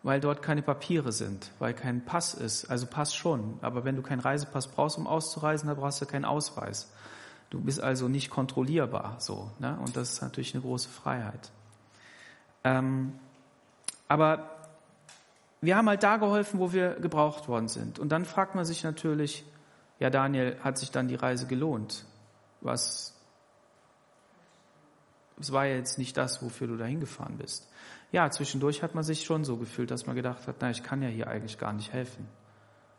Weil dort keine Papiere sind, weil kein Pass ist. Also Pass schon, aber wenn du keinen Reisepass brauchst, um auszureisen, dann brauchst du keinen Ausweis. Du bist also nicht kontrollierbar so. Ne? Und das ist natürlich eine große Freiheit. Ähm, aber wir haben halt da geholfen, wo wir gebraucht worden sind. Und dann fragt man sich natürlich, ja Daniel, hat sich dann die Reise gelohnt? Was, es war ja jetzt nicht das, wofür du da hingefahren bist. Ja, zwischendurch hat man sich schon so gefühlt, dass man gedacht hat, na, ich kann ja hier eigentlich gar nicht helfen.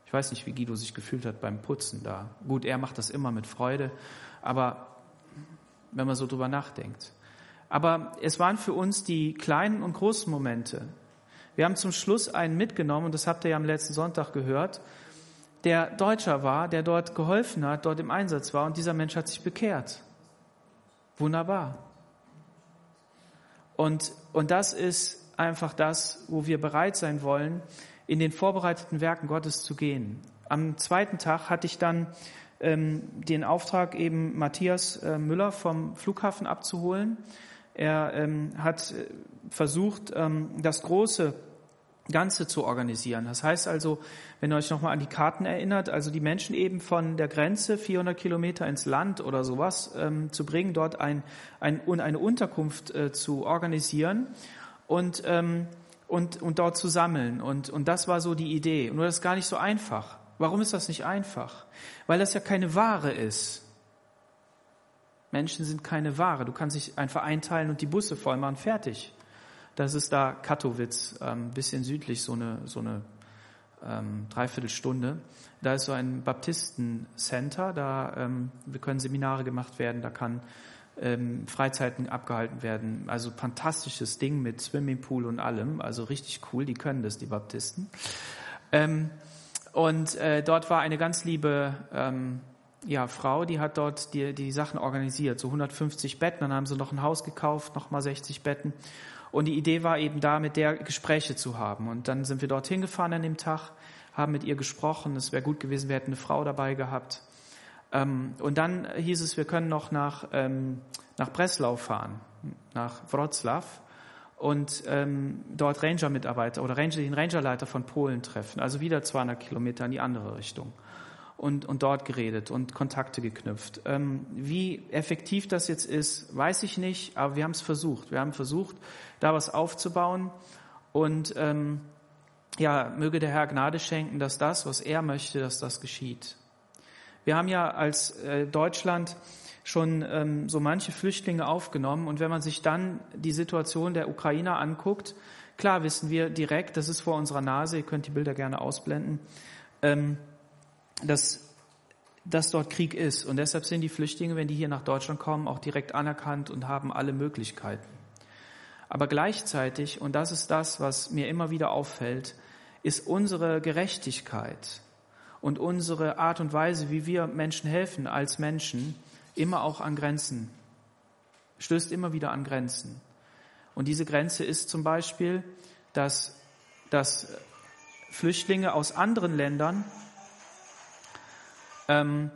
Ich weiß nicht, wie Guido sich gefühlt hat beim Putzen da. Gut, er macht das immer mit Freude, aber wenn man so drüber nachdenkt. Aber es waren für uns die kleinen und großen Momente, wir haben zum Schluss einen mitgenommen, und das habt ihr ja am letzten Sonntag gehört, der Deutscher war, der dort geholfen hat, dort im Einsatz war, und dieser Mensch hat sich bekehrt. Wunderbar. Und, und das ist einfach das, wo wir bereit sein wollen, in den vorbereiteten Werken Gottes zu gehen. Am zweiten Tag hatte ich dann ähm, den Auftrag, eben Matthias äh, Müller vom Flughafen abzuholen. Er ähm, hat äh, versucht, ähm, das große Ganze zu organisieren. Das heißt also, wenn ihr euch nochmal an die Karten erinnert, also die Menschen eben von der Grenze 400 Kilometer ins Land oder sowas ähm, zu bringen, dort ein, ein, eine Unterkunft äh, zu organisieren und, ähm, und, und dort zu sammeln. Und, und das war so die Idee. Nur das ist gar nicht so einfach. Warum ist das nicht einfach? Weil das ja keine Ware ist. Menschen sind keine Ware. Du kannst dich einfach einteilen und die Busse voll machen, fertig. Das ist da Katowice, ein ähm, bisschen südlich, so eine, so eine ähm, Dreiviertelstunde. Da ist so ein Baptisten-Center, da ähm, können Seminare gemacht werden, da kann ähm, Freizeiten abgehalten werden. Also fantastisches Ding mit Swimmingpool und allem, also richtig cool, die können das, die Baptisten. Ähm, und äh, dort war eine ganz liebe ähm, ja, Frau, die hat dort die, die Sachen organisiert, so 150 Betten, dann haben sie noch ein Haus gekauft, nochmal 60 Betten. Und die Idee war eben da, mit der Gespräche zu haben. Und dann sind wir dorthin gefahren an dem Tag, haben mit ihr gesprochen. Es wäre gut gewesen, wir hätten eine Frau dabei gehabt. Ähm, und dann hieß es, wir können noch nach, ähm, nach Breslau fahren, nach Wroclaw und ähm, dort Ranger-Mitarbeiter oder Ranger, den Rangerleiter von Polen treffen. Also wieder 200 Kilometer in die andere Richtung und, und dort geredet und Kontakte geknüpft. Ähm, wie effektiv das jetzt ist, weiß ich nicht, aber wir haben es versucht. Wir haben versucht, da was aufzubauen und ähm, ja, möge der Herr Gnade schenken, dass das, was er möchte, dass das geschieht. Wir haben ja als äh, Deutschland schon ähm, so manche Flüchtlinge aufgenommen und wenn man sich dann die Situation der Ukrainer anguckt, klar wissen wir direkt, das ist vor unserer Nase, ihr könnt die Bilder gerne ausblenden, ähm, dass, dass dort Krieg ist. Und deshalb sind die Flüchtlinge, wenn die hier nach Deutschland kommen, auch direkt anerkannt und haben alle Möglichkeiten. Aber gleichzeitig, und das ist das, was mir immer wieder auffällt, ist unsere Gerechtigkeit und unsere Art und Weise, wie wir Menschen helfen als Menschen, immer auch an Grenzen, stößt immer wieder an Grenzen. Und diese Grenze ist zum Beispiel, dass, dass Flüchtlinge aus anderen Ländern ähm,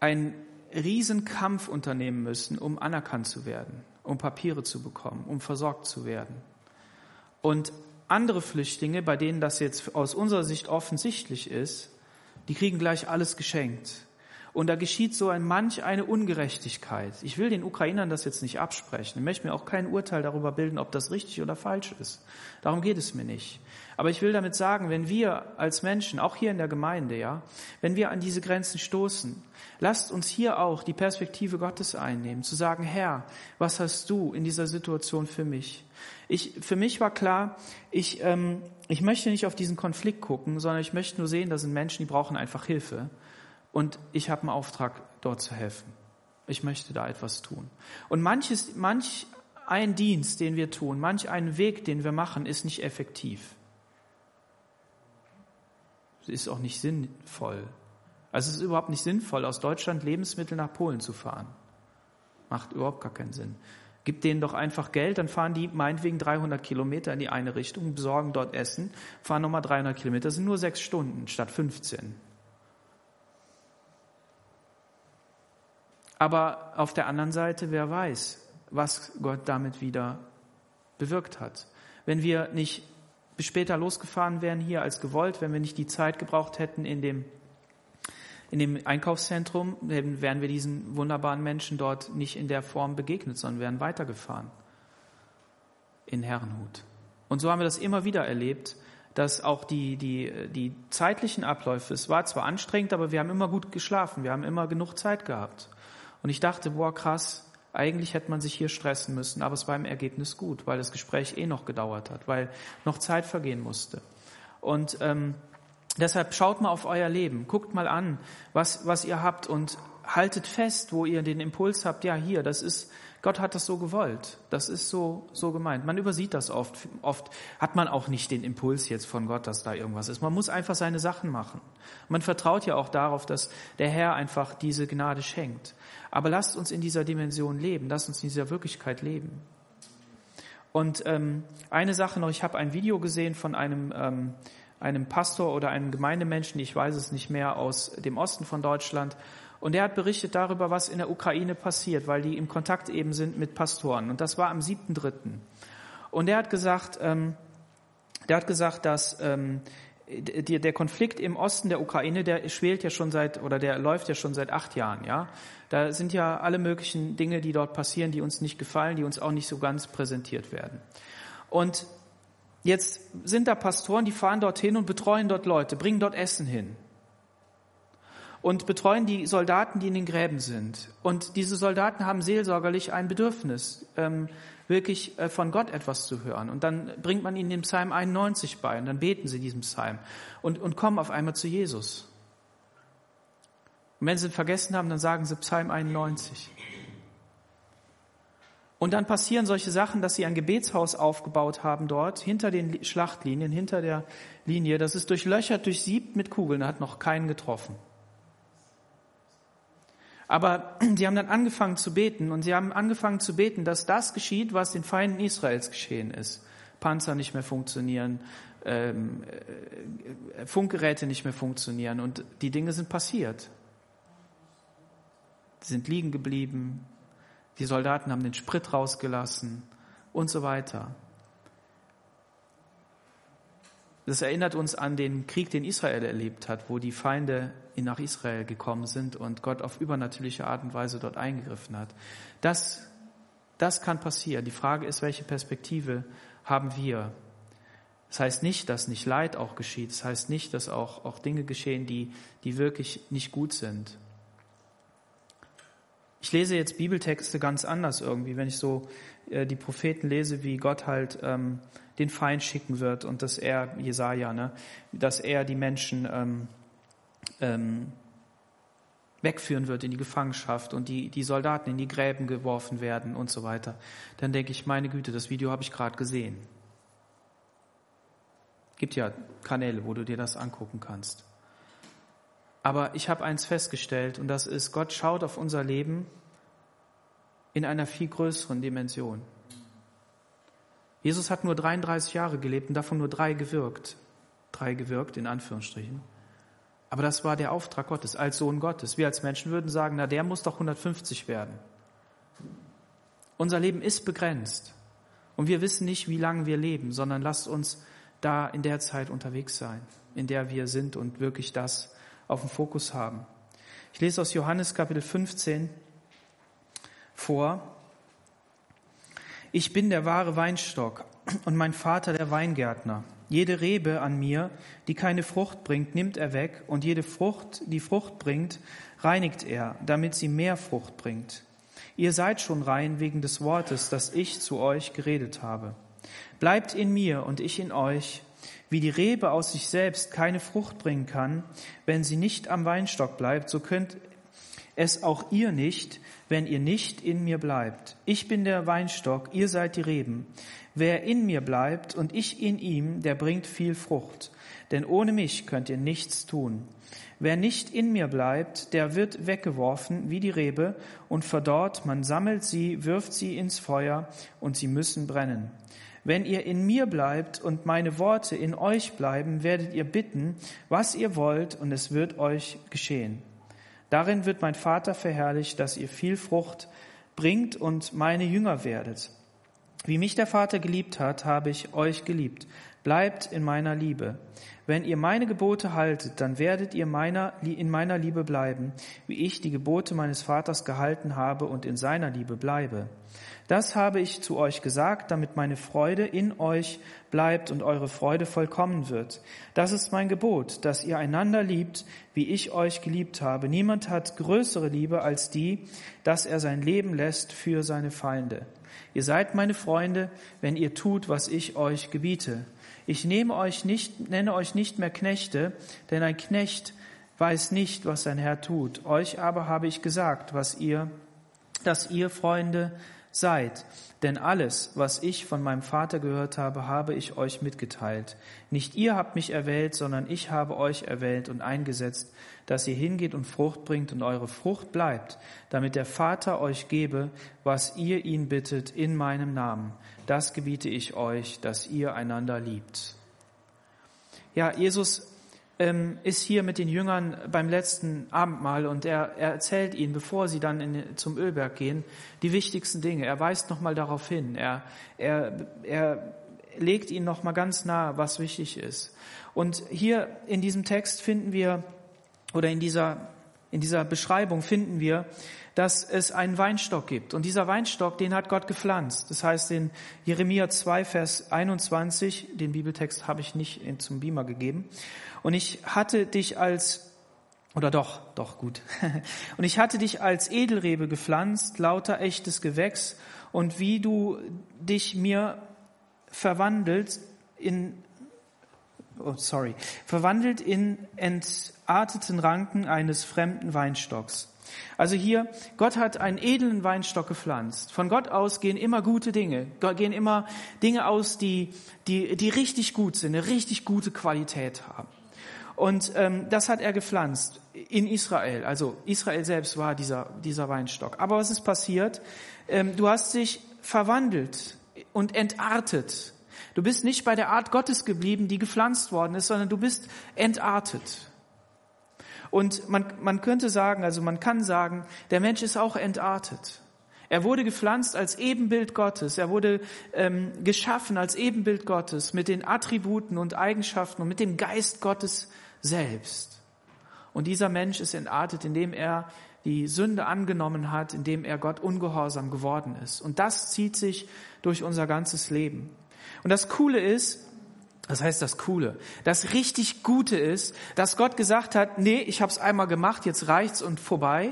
einen Riesenkampf unternehmen müssen, um anerkannt zu werden, um Papiere zu bekommen, um versorgt zu werden. Und andere Flüchtlinge, bei denen das jetzt aus unserer Sicht offensichtlich ist, die kriegen gleich alles geschenkt. Und da geschieht so ein manch eine Ungerechtigkeit. Ich will den Ukrainern das jetzt nicht absprechen. Ich möchte mir auch kein Urteil darüber bilden, ob das richtig oder falsch ist. Darum geht es mir nicht. Aber ich will damit sagen, wenn wir als Menschen, auch hier in der Gemeinde, ja, wenn wir an diese Grenzen stoßen, lasst uns hier auch die Perspektive Gottes einnehmen, zu sagen, Herr, was hast du in dieser Situation für mich? Ich, für mich war klar, ich, ähm, ich möchte nicht auf diesen Konflikt gucken, sondern ich möchte nur sehen, da sind Menschen, die brauchen einfach Hilfe. Und ich habe einen Auftrag, dort zu helfen. Ich möchte da etwas tun. Und manches, manch ein Dienst, den wir tun, manch ein Weg, den wir machen, ist nicht effektiv. Ist auch nicht sinnvoll. Also es ist überhaupt nicht sinnvoll, aus Deutschland Lebensmittel nach Polen zu fahren. Macht überhaupt gar keinen Sinn. Gib denen doch einfach Geld, dann fahren die meinetwegen 300 Kilometer in die eine Richtung, besorgen dort Essen, fahren nochmal 300 Kilometer, sind nur sechs Stunden statt 15. Aber auf der anderen Seite, wer weiß, was Gott damit wieder bewirkt hat. Wenn wir nicht bis später losgefahren wären hier als gewollt, wenn wir nicht die Zeit gebraucht hätten in dem, in dem Einkaufszentrum, wären wir diesen wunderbaren Menschen dort nicht in der Form begegnet, sondern wären weitergefahren in Herrenhut. Und so haben wir das immer wieder erlebt, dass auch die, die, die zeitlichen Abläufe, es war zwar anstrengend, aber wir haben immer gut geschlafen, wir haben immer genug Zeit gehabt. Und ich dachte, boah, krass, eigentlich hätte man sich hier stressen müssen, aber es war im Ergebnis gut, weil das Gespräch eh noch gedauert hat, weil noch Zeit vergehen musste. Und ähm, deshalb schaut mal auf euer Leben, guckt mal an, was, was ihr habt und haltet fest, wo ihr den Impuls habt, ja hier, das ist, Gott hat das so gewollt, das ist so, so gemeint. Man übersieht das oft, oft hat man auch nicht den Impuls jetzt von Gott, dass da irgendwas ist. Man muss einfach seine Sachen machen. Man vertraut ja auch darauf, dass der Herr einfach diese Gnade schenkt. Aber lasst uns in dieser Dimension leben, lasst uns in dieser Wirklichkeit leben. Und ähm, eine Sache noch, ich habe ein Video gesehen von einem, ähm, einem Pastor oder einem Gemeindemenschen, ich weiß es nicht mehr, aus dem Osten von Deutschland. Und der hat berichtet darüber, was in der Ukraine passiert, weil die im Kontakt eben sind mit Pastoren. Und das war am 7.3. Und der hat gesagt, ähm, der hat gesagt, dass ähm, der Konflikt im Osten der Ukraine, der schwelt ja schon seit, oder der läuft ja schon seit acht Jahren, ja. Da sind ja alle möglichen Dinge, die dort passieren, die uns nicht gefallen, die uns auch nicht so ganz präsentiert werden. Und jetzt sind da Pastoren, die fahren dorthin und betreuen dort Leute, bringen dort Essen hin. Und betreuen die Soldaten, die in den Gräben sind. Und diese Soldaten haben seelsorgerlich ein Bedürfnis. Ähm, wirklich äh, von Gott etwas zu hören. Und dann bringt man ihnen den Psalm 91 bei und dann beten sie diesen Psalm und, und kommen auf einmal zu Jesus. Und wenn sie ihn vergessen haben, dann sagen sie Psalm 91. Und dann passieren solche Sachen, dass sie ein Gebetshaus aufgebaut haben dort, hinter den Schlachtlinien, hinter der Linie. Das ist durchlöchert, durchsiebt mit Kugeln, hat noch keinen getroffen. Aber sie haben dann angefangen zu beten und sie haben angefangen zu beten, dass das geschieht, was den Feinden Israels geschehen ist. Panzer nicht mehr funktionieren, ähm, äh, Funkgeräte nicht mehr funktionieren und die Dinge sind passiert. Sie sind liegen geblieben, die Soldaten haben den Sprit rausgelassen und so weiter. Das erinnert uns an den Krieg, den Israel erlebt hat, wo die Feinde nach Israel gekommen sind und Gott auf übernatürliche Art und Weise dort eingegriffen hat. Das, das kann passieren. Die Frage ist, welche Perspektive haben wir? Das heißt nicht, dass nicht Leid auch geschieht. Das heißt nicht, dass auch, auch Dinge geschehen, die, die wirklich nicht gut sind. Ich lese jetzt Bibeltexte ganz anders irgendwie, wenn ich so äh, die Propheten lese, wie Gott halt ähm, den Feind schicken wird und dass er, Jesaja, ne, dass er die Menschen ähm, ähm, wegführen wird in die Gefangenschaft und die, die Soldaten in die Gräben geworfen werden und so weiter, dann denke ich, meine Güte, das Video habe ich gerade gesehen. Gibt ja Kanäle, wo du dir das angucken kannst. Aber ich habe eins festgestellt und das ist, Gott schaut auf unser Leben in einer viel größeren Dimension. Jesus hat nur 33 Jahre gelebt und davon nur drei gewirkt. Drei gewirkt, in Anführungsstrichen. Aber das war der Auftrag Gottes, als Sohn Gottes. Wir als Menschen würden sagen, na, der muss doch 150 werden. Unser Leben ist begrenzt. Und wir wissen nicht, wie lange wir leben, sondern lasst uns da in der Zeit unterwegs sein, in der wir sind und wirklich das auf dem Fokus haben. Ich lese aus Johannes Kapitel 15 vor. Ich bin der wahre Weinstock und mein Vater der Weingärtner. Jede Rebe an mir, die keine Frucht bringt, nimmt er weg, und jede Frucht, die Frucht bringt, reinigt er, damit sie mehr Frucht bringt. Ihr seid schon rein wegen des Wortes, das ich zu euch geredet habe. Bleibt in mir und ich in euch. Wie die Rebe aus sich selbst keine Frucht bringen kann, wenn sie nicht am Weinstock bleibt, so könnt es auch ihr nicht, wenn ihr nicht in mir bleibt. Ich bin der Weinstock, ihr seid die Reben. Wer in mir bleibt und ich in ihm, der bringt viel Frucht. Denn ohne mich könnt ihr nichts tun. Wer nicht in mir bleibt, der wird weggeworfen wie die Rebe und verdorrt, man sammelt sie, wirft sie ins Feuer und sie müssen brennen. Wenn ihr in mir bleibt und meine Worte in euch bleiben, werdet ihr bitten, was ihr wollt, und es wird euch geschehen. Darin wird mein Vater verherrlicht, dass ihr viel Frucht bringt und meine Jünger werdet. Wie mich der Vater geliebt hat, habe ich euch geliebt. Bleibt in meiner Liebe. Wenn ihr meine Gebote haltet, dann werdet ihr meiner, in meiner Liebe bleiben, wie ich die Gebote meines Vaters gehalten habe und in seiner Liebe bleibe. Das habe ich zu euch gesagt, damit meine Freude in euch bleibt und eure Freude vollkommen wird. Das ist mein Gebot, dass ihr einander liebt, wie ich euch geliebt habe. Niemand hat größere Liebe als die, dass er sein Leben lässt für seine Feinde. Ihr seid meine Freunde, wenn ihr tut, was ich euch gebiete. Ich nehme euch nicht, nenne euch nicht mehr Knechte, denn ein Knecht weiß nicht, was sein Herr tut. Euch aber habe ich gesagt, was ihr, dass ihr Freunde seid. Denn alles, was ich von meinem Vater gehört habe, habe ich euch mitgeteilt. Nicht ihr habt mich erwählt, sondern ich habe euch erwählt und eingesetzt, dass ihr hingeht und Frucht bringt und eure Frucht bleibt, damit der Vater euch gebe, was ihr ihn bittet in meinem Namen. Das gebiete ich euch, dass ihr einander liebt. Ja, Jesus ähm, ist hier mit den Jüngern beim letzten Abendmahl und er, er erzählt ihnen, bevor sie dann in, zum Ölberg gehen, die wichtigsten Dinge. Er weist nochmal darauf hin. Er, er, er legt ihnen nochmal ganz nahe, was wichtig ist. Und hier in diesem Text finden wir, oder in dieser, in dieser Beschreibung finden wir, dass es einen Weinstock gibt. Und dieser Weinstock, den hat Gott gepflanzt. Das heißt in Jeremia 2, Vers 21, den Bibeltext habe ich nicht zum Beamer gegeben. Und ich hatte dich als, oder doch, doch gut. Und ich hatte dich als Edelrebe gepflanzt, lauter echtes Gewächs. Und wie du dich mir verwandelt in oh, sorry, verwandelt in entarteten Ranken eines fremden Weinstocks. Also hier, Gott hat einen edlen Weinstock gepflanzt. Von Gott aus gehen immer gute Dinge, gehen immer Dinge aus, die, die, die richtig gut sind, eine richtig gute Qualität haben. Und ähm, das hat er gepflanzt in Israel. Also Israel selbst war dieser, dieser Weinstock. Aber was ist passiert? Ähm, du hast dich verwandelt und entartet. Du bist nicht bei der Art Gottes geblieben, die gepflanzt worden ist, sondern du bist entartet. Und man, man könnte sagen, also man kann sagen, der Mensch ist auch entartet. Er wurde gepflanzt als Ebenbild Gottes. Er wurde ähm, geschaffen als Ebenbild Gottes mit den Attributen und Eigenschaften und mit dem Geist Gottes selbst. Und dieser Mensch ist entartet, indem er die Sünde angenommen hat, indem er Gott ungehorsam geworden ist. Und das zieht sich durch unser ganzes Leben. Und das Coole ist, das heißt das Coole. Das richtig Gute ist, dass Gott gesagt hat, nee, ich habe es einmal gemacht, jetzt reicht's und vorbei.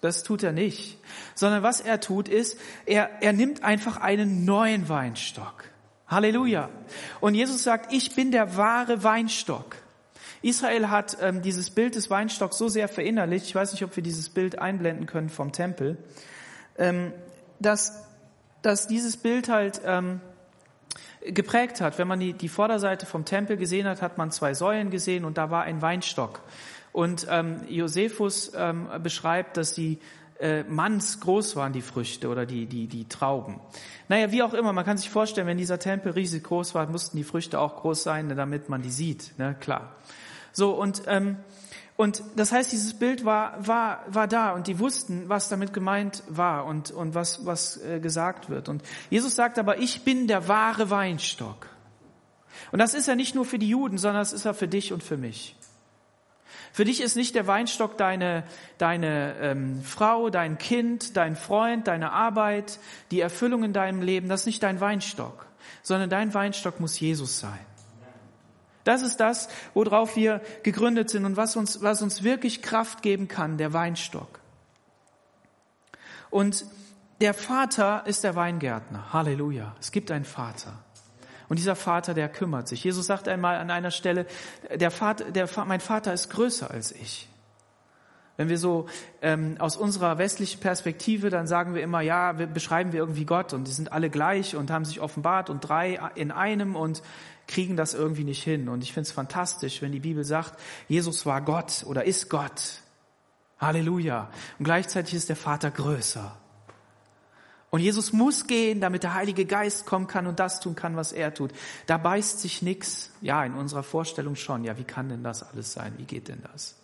Das tut er nicht. Sondern was er tut ist, er, er nimmt einfach einen neuen Weinstock. Halleluja. Und Jesus sagt, ich bin der wahre Weinstock. Israel hat ähm, dieses Bild des Weinstocks so sehr verinnerlicht, ich weiß nicht, ob wir dieses Bild einblenden können vom Tempel, ähm, dass, dass dieses Bild halt ähm, geprägt hat. Wenn man die, die Vorderseite vom Tempel gesehen hat, hat man zwei Säulen gesehen und da war ein Weinstock. Und ähm, Josephus ähm, beschreibt, dass die äh, mannsgroß waren, die Früchte oder die, die, die Trauben. Naja, wie auch immer, man kann sich vorstellen, wenn dieser Tempel riesig groß war, mussten die Früchte auch groß sein, damit man die sieht. Ne? Klar. So, und ähm, und das heißt, dieses Bild war, war, war da und die wussten, was damit gemeint war und, und was, was äh, gesagt wird. Und Jesus sagt aber, ich bin der wahre Weinstock. Und das ist ja nicht nur für die Juden, sondern das ist ja für dich und für mich. Für dich ist nicht der Weinstock deine, deine ähm, Frau, dein Kind, dein Freund, deine Arbeit, die Erfüllung in deinem Leben, das ist nicht dein Weinstock, sondern dein Weinstock muss Jesus sein. Das ist das, worauf wir gegründet sind und was uns, was uns wirklich Kraft geben kann, der Weinstock. Und der Vater ist der Weingärtner. Halleluja. Es gibt einen Vater. Und dieser Vater, der kümmert sich. Jesus sagt einmal an einer Stelle, der Vater, der, mein Vater ist größer als ich. Wenn wir so ähm, aus unserer westlichen Perspektive, dann sagen wir immer, ja, wir beschreiben wir irgendwie Gott und die sind alle gleich und haben sich offenbart und drei in einem und kriegen das irgendwie nicht hin. Und ich finde es fantastisch, wenn die Bibel sagt, Jesus war Gott oder ist Gott. Halleluja. Und gleichzeitig ist der Vater größer. Und Jesus muss gehen, damit der Heilige Geist kommen kann und das tun kann, was er tut. Da beißt sich nichts. Ja, in unserer Vorstellung schon. Ja, wie kann denn das alles sein? Wie geht denn das?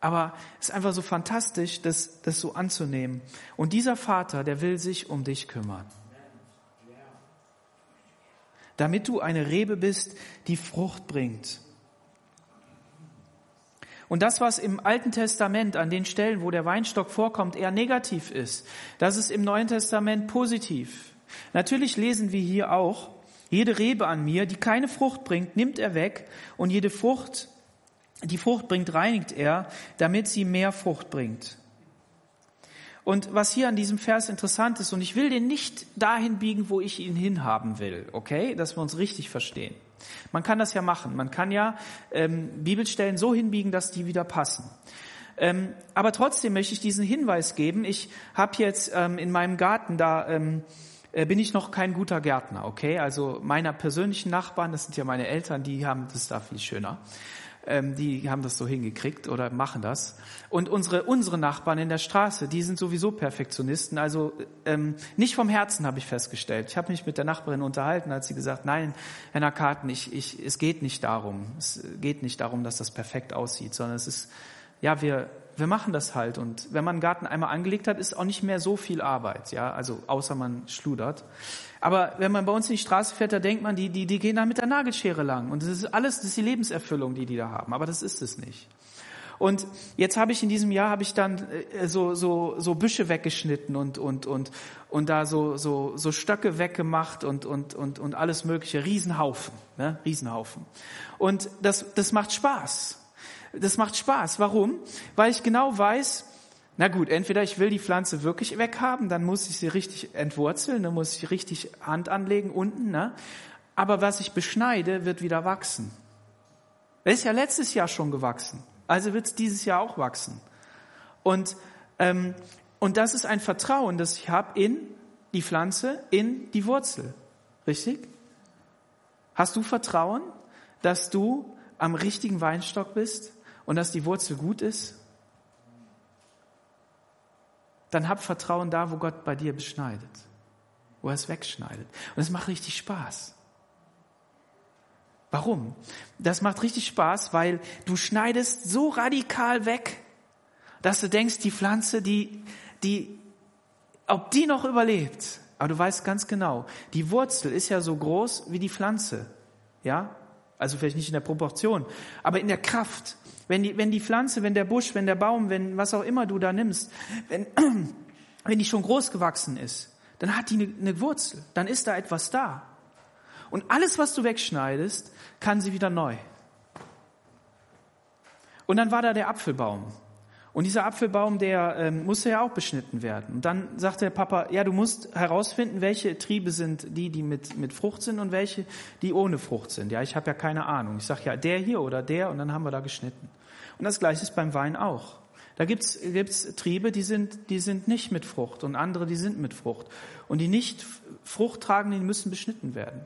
Aber es ist einfach so fantastisch, das, das so anzunehmen. Und dieser Vater, der will sich um dich kümmern. Damit du eine Rebe bist, die Frucht bringt. Und das, was im Alten Testament an den Stellen, wo der Weinstock vorkommt, eher negativ ist, das ist im Neuen Testament positiv. Natürlich lesen wir hier auch, jede Rebe an mir, die keine Frucht bringt, nimmt er weg und jede Frucht, die Frucht bringt, reinigt er, damit sie mehr Frucht bringt. Und was hier an diesem Vers interessant ist, und ich will den nicht dahin biegen, wo ich ihn hinhaben will, okay, dass wir uns richtig verstehen. Man kann das ja machen. Man kann ja ähm, Bibelstellen so hinbiegen, dass die wieder passen. Ähm, aber trotzdem möchte ich diesen Hinweis geben. Ich habe jetzt ähm, in meinem Garten da ähm, äh, bin ich noch kein guter Gärtner, okay? Also meiner persönlichen Nachbarn, das sind ja meine Eltern, die haben das da viel schöner ähm, die haben das so hingekriegt oder machen das. Und unsere, unsere Nachbarn in der Straße, die sind sowieso Perfektionisten. Also ähm, nicht vom Herzen habe ich festgestellt. Ich habe mich mit der Nachbarin unterhalten, als sie gesagt, nein, Herr Nakaten, ich, ich, es geht nicht darum. Es geht nicht darum, dass das perfekt aussieht, sondern es ist, ja, wir, wir machen das halt. Und wenn man einen Garten einmal angelegt hat, ist auch nicht mehr so viel Arbeit, ja, also außer man schludert. Aber wenn man bei uns in die Straße fährt, da denkt man, die, die, die gehen da mit der Nagelschere lang. Und das ist alles, das ist die Lebenserfüllung, die die da haben. Aber das ist es nicht. Und jetzt habe ich in diesem Jahr habe ich dann äh, so so so Büsche weggeschnitten und und und und da so so so Stöcke weggemacht und und und und alles mögliche Riesenhaufen, ne? Riesenhaufen. Und das das macht Spaß. Das macht Spaß. Warum? Weil ich genau weiß, na gut, entweder ich will die Pflanze wirklich weghaben, dann muss ich sie richtig entwurzeln, dann muss ich richtig Hand anlegen unten, ne? Aber was ich beschneide, wird wieder wachsen. Er ist ja letztes Jahr schon gewachsen, also wird es dieses Jahr auch wachsen. Und ähm, und das ist ein Vertrauen, das ich habe in die Pflanze, in die Wurzel. Richtig? Hast du Vertrauen, dass du am richtigen Weinstock bist und dass die Wurzel gut ist? dann hab Vertrauen da, wo Gott bei dir beschneidet, wo er es wegschneidet. Und es macht richtig Spaß. Warum? Das macht richtig Spaß, weil du schneidest so radikal weg, dass du denkst, die Pflanze, die, die, ob die noch überlebt. Aber du weißt ganz genau, die Wurzel ist ja so groß wie die Pflanze. Ja? Also vielleicht nicht in der Proportion, aber in der Kraft. Wenn die, wenn die Pflanze, wenn der Busch, wenn der Baum, wenn was auch immer du da nimmst, wenn, wenn die schon groß gewachsen ist, dann hat die eine, eine Wurzel, dann ist da etwas da. Und alles, was du wegschneidest, kann sie wieder neu. Und dann war da der Apfelbaum. Und dieser Apfelbaum, der ähm, musste ja auch beschnitten werden. Und dann sagte der Papa, ja, du musst herausfinden, welche Triebe sind die, die mit, mit Frucht sind und welche, die ohne Frucht sind. Ja, ich habe ja keine Ahnung. Ich sage ja, der hier oder der und dann haben wir da geschnitten. Und das Gleiche ist beim Wein auch. Da gibt's gibt's Triebe, die sind, die sind nicht mit Frucht und andere, die sind mit Frucht. Und die nicht Fruchttragenden, die müssen beschnitten werden.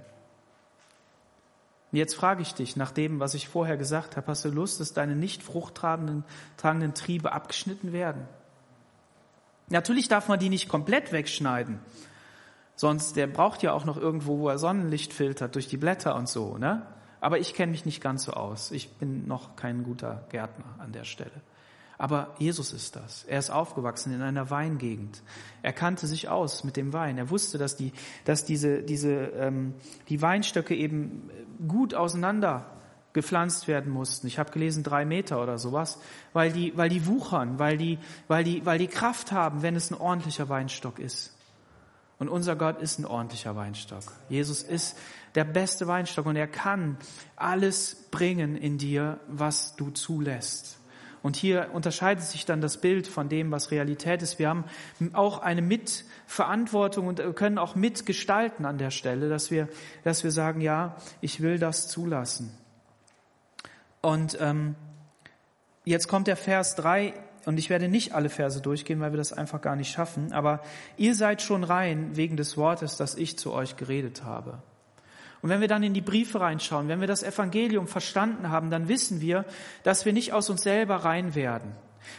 Und jetzt frage ich dich, nach dem, was ich vorher gesagt habe, hast du Lust, dass deine nicht fruchttragenden tragenden Triebe abgeschnitten werden? Natürlich darf man die nicht komplett wegschneiden. Sonst, der braucht ja auch noch irgendwo, wo er Sonnenlicht filtert, durch die Blätter und so, ne? Aber ich kenne mich nicht ganz so aus. Ich bin noch kein guter Gärtner an der Stelle. Aber Jesus ist das. Er ist aufgewachsen in einer Weingegend. Er kannte sich aus mit dem Wein. Er wusste, dass die, dass diese, diese, ähm, die Weinstöcke eben gut auseinander gepflanzt werden mussten. Ich habe gelesen drei Meter oder sowas, weil die, weil die wuchern, weil die, weil die, weil die Kraft haben, wenn es ein ordentlicher Weinstock ist. Und unser Gott ist ein ordentlicher Weinstock. Jesus ist der beste Weinstock und er kann alles bringen in dir, was du zulässt. Und hier unterscheidet sich dann das Bild von dem, was Realität ist. Wir haben auch eine Mitverantwortung und können auch mitgestalten an der Stelle, dass wir, dass wir sagen, ja, ich will das zulassen. Und ähm, jetzt kommt der Vers drei und ich werde nicht alle Verse durchgehen, weil wir das einfach gar nicht schaffen, aber ihr seid schon rein wegen des Wortes, das ich zu euch geredet habe. Und wenn wir dann in die Briefe reinschauen, wenn wir das Evangelium verstanden haben, dann wissen wir, dass wir nicht aus uns selber rein werden.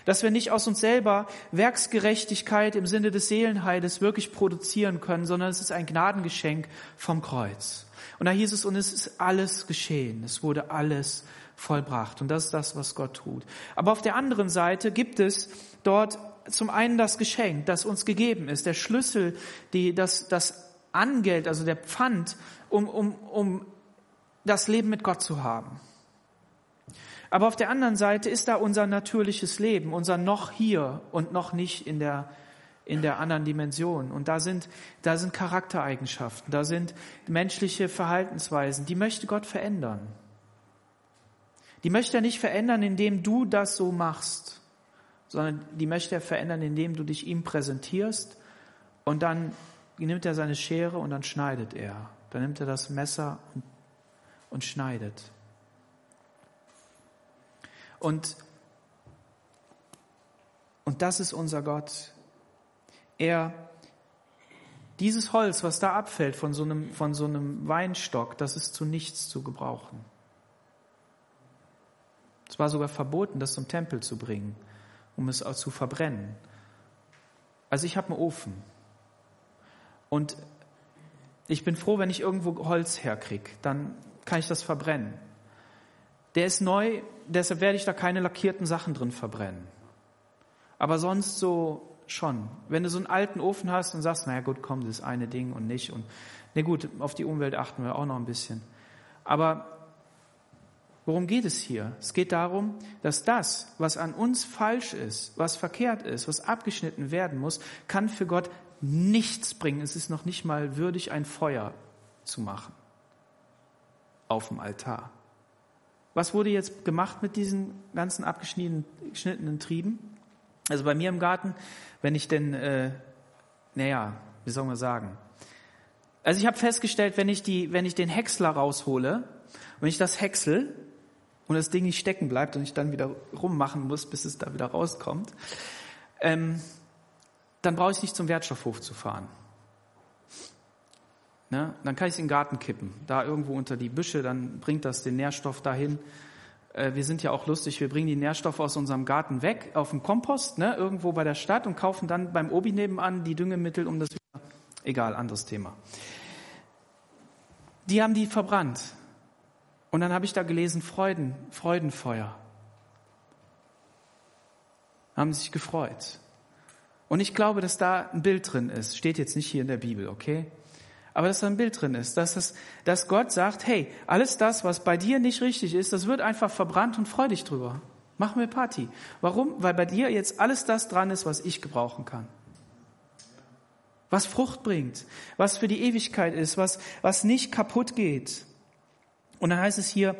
Dass wir nicht aus uns selber Werksgerechtigkeit im Sinne des Seelenheiles wirklich produzieren können, sondern es ist ein Gnadengeschenk vom Kreuz. Und da hieß es, und es ist alles geschehen. Es wurde alles vollbracht. Und das ist das, was Gott tut. Aber auf der anderen Seite gibt es dort zum einen das Geschenk, das uns gegeben ist, der Schlüssel, die, das, das Angeld, also der Pfand, um, um, um das Leben mit Gott zu haben. Aber auf der anderen Seite ist da unser natürliches Leben, unser noch hier und noch nicht in der, in der anderen Dimension. Und da sind, da sind Charaktereigenschaften, da sind menschliche Verhaltensweisen, die möchte Gott verändern. Die möchte er nicht verändern, indem du das so machst, sondern die möchte er verändern, indem du dich ihm präsentierst und dann nimmt er seine Schere und dann schneidet er. Dann nimmt er das Messer und, und schneidet. Und, und das ist unser Gott. Er, dieses Holz, was da abfällt von so einem, von so einem Weinstock, das ist zu nichts zu gebrauchen. Es war sogar verboten, das zum Tempel zu bringen, um es auch zu verbrennen. Also ich habe einen Ofen. Und ich bin froh, wenn ich irgendwo Holz herkriege, dann kann ich das verbrennen. Der ist neu, deshalb werde ich da keine lackierten Sachen drin verbrennen. Aber sonst so schon. Wenn du so einen alten Ofen hast und sagst, naja gut, komm, das eine Ding und nicht und, ne gut, auf die Umwelt achten wir auch noch ein bisschen. Aber worum geht es hier? Es geht darum, dass das, was an uns falsch ist, was verkehrt ist, was abgeschnitten werden muss, kann für Gott nichts bringen. Es ist noch nicht mal würdig, ein Feuer zu machen auf dem Altar. Was wurde jetzt gemacht mit diesen ganzen abgeschnittenen Trieben? Also bei mir im Garten, wenn ich denn, äh, naja, wie soll man sagen? Also ich habe festgestellt, wenn ich, die, wenn ich den Häcksler raushole, wenn ich das häcksel und das Ding nicht stecken bleibt und ich dann wieder rummachen muss, bis es da wieder rauskommt, ähm, dann brauche ich nicht zum Wertstoffhof zu fahren. Ne? Dann kann ich es in den Garten kippen, da irgendwo unter die Büsche, dann bringt das den Nährstoff dahin. Äh, wir sind ja auch lustig, wir bringen die Nährstoffe aus unserem Garten weg auf den Kompost, ne? irgendwo bei der Stadt und kaufen dann beim Obi nebenan die Düngemittel, um das wieder, egal, anderes Thema. Die haben die verbrannt. Und dann habe ich da gelesen, Freuden, Freudenfeuer. Haben sich gefreut. Und ich glaube, dass da ein Bild drin ist. Steht jetzt nicht hier in der Bibel, okay? Aber dass da ein Bild drin ist, dass, es, dass Gott sagt, hey, alles das, was bei dir nicht richtig ist, das wird einfach verbrannt und freu dich drüber. Mach mir Party. Warum? Weil bei dir jetzt alles das dran ist, was ich gebrauchen kann. Was Frucht bringt, was für die Ewigkeit ist, was, was nicht kaputt geht. Und dann heißt es hier,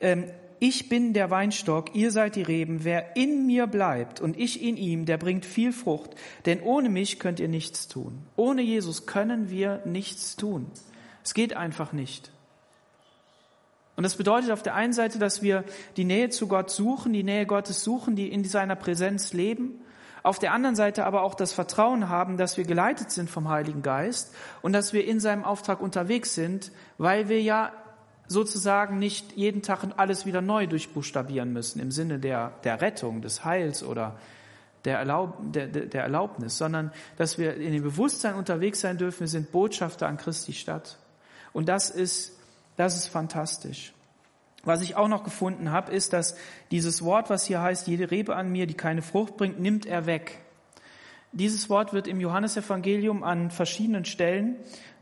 ähm, ich bin der Weinstock, ihr seid die Reben. Wer in mir bleibt und ich in ihm, der bringt viel Frucht. Denn ohne mich könnt ihr nichts tun. Ohne Jesus können wir nichts tun. Es geht einfach nicht. Und das bedeutet auf der einen Seite, dass wir die Nähe zu Gott suchen, die Nähe Gottes suchen, die in seiner Präsenz leben. Auf der anderen Seite aber auch das Vertrauen haben, dass wir geleitet sind vom Heiligen Geist und dass wir in seinem Auftrag unterwegs sind, weil wir ja sozusagen nicht jeden Tag alles wieder neu durchbuchstabieren müssen im Sinne der, der Rettung, des Heils oder der, Erlaub, der, der Erlaubnis, sondern dass wir in dem Bewusstsein unterwegs sein dürfen, wir sind Botschafter an Christi Stadt. Und das ist, das ist fantastisch. Was ich auch noch gefunden habe, ist, dass dieses Wort, was hier heißt, jede Rebe an mir, die keine Frucht bringt, nimmt er weg. Dieses Wort wird im Johannesevangelium an verschiedenen Stellen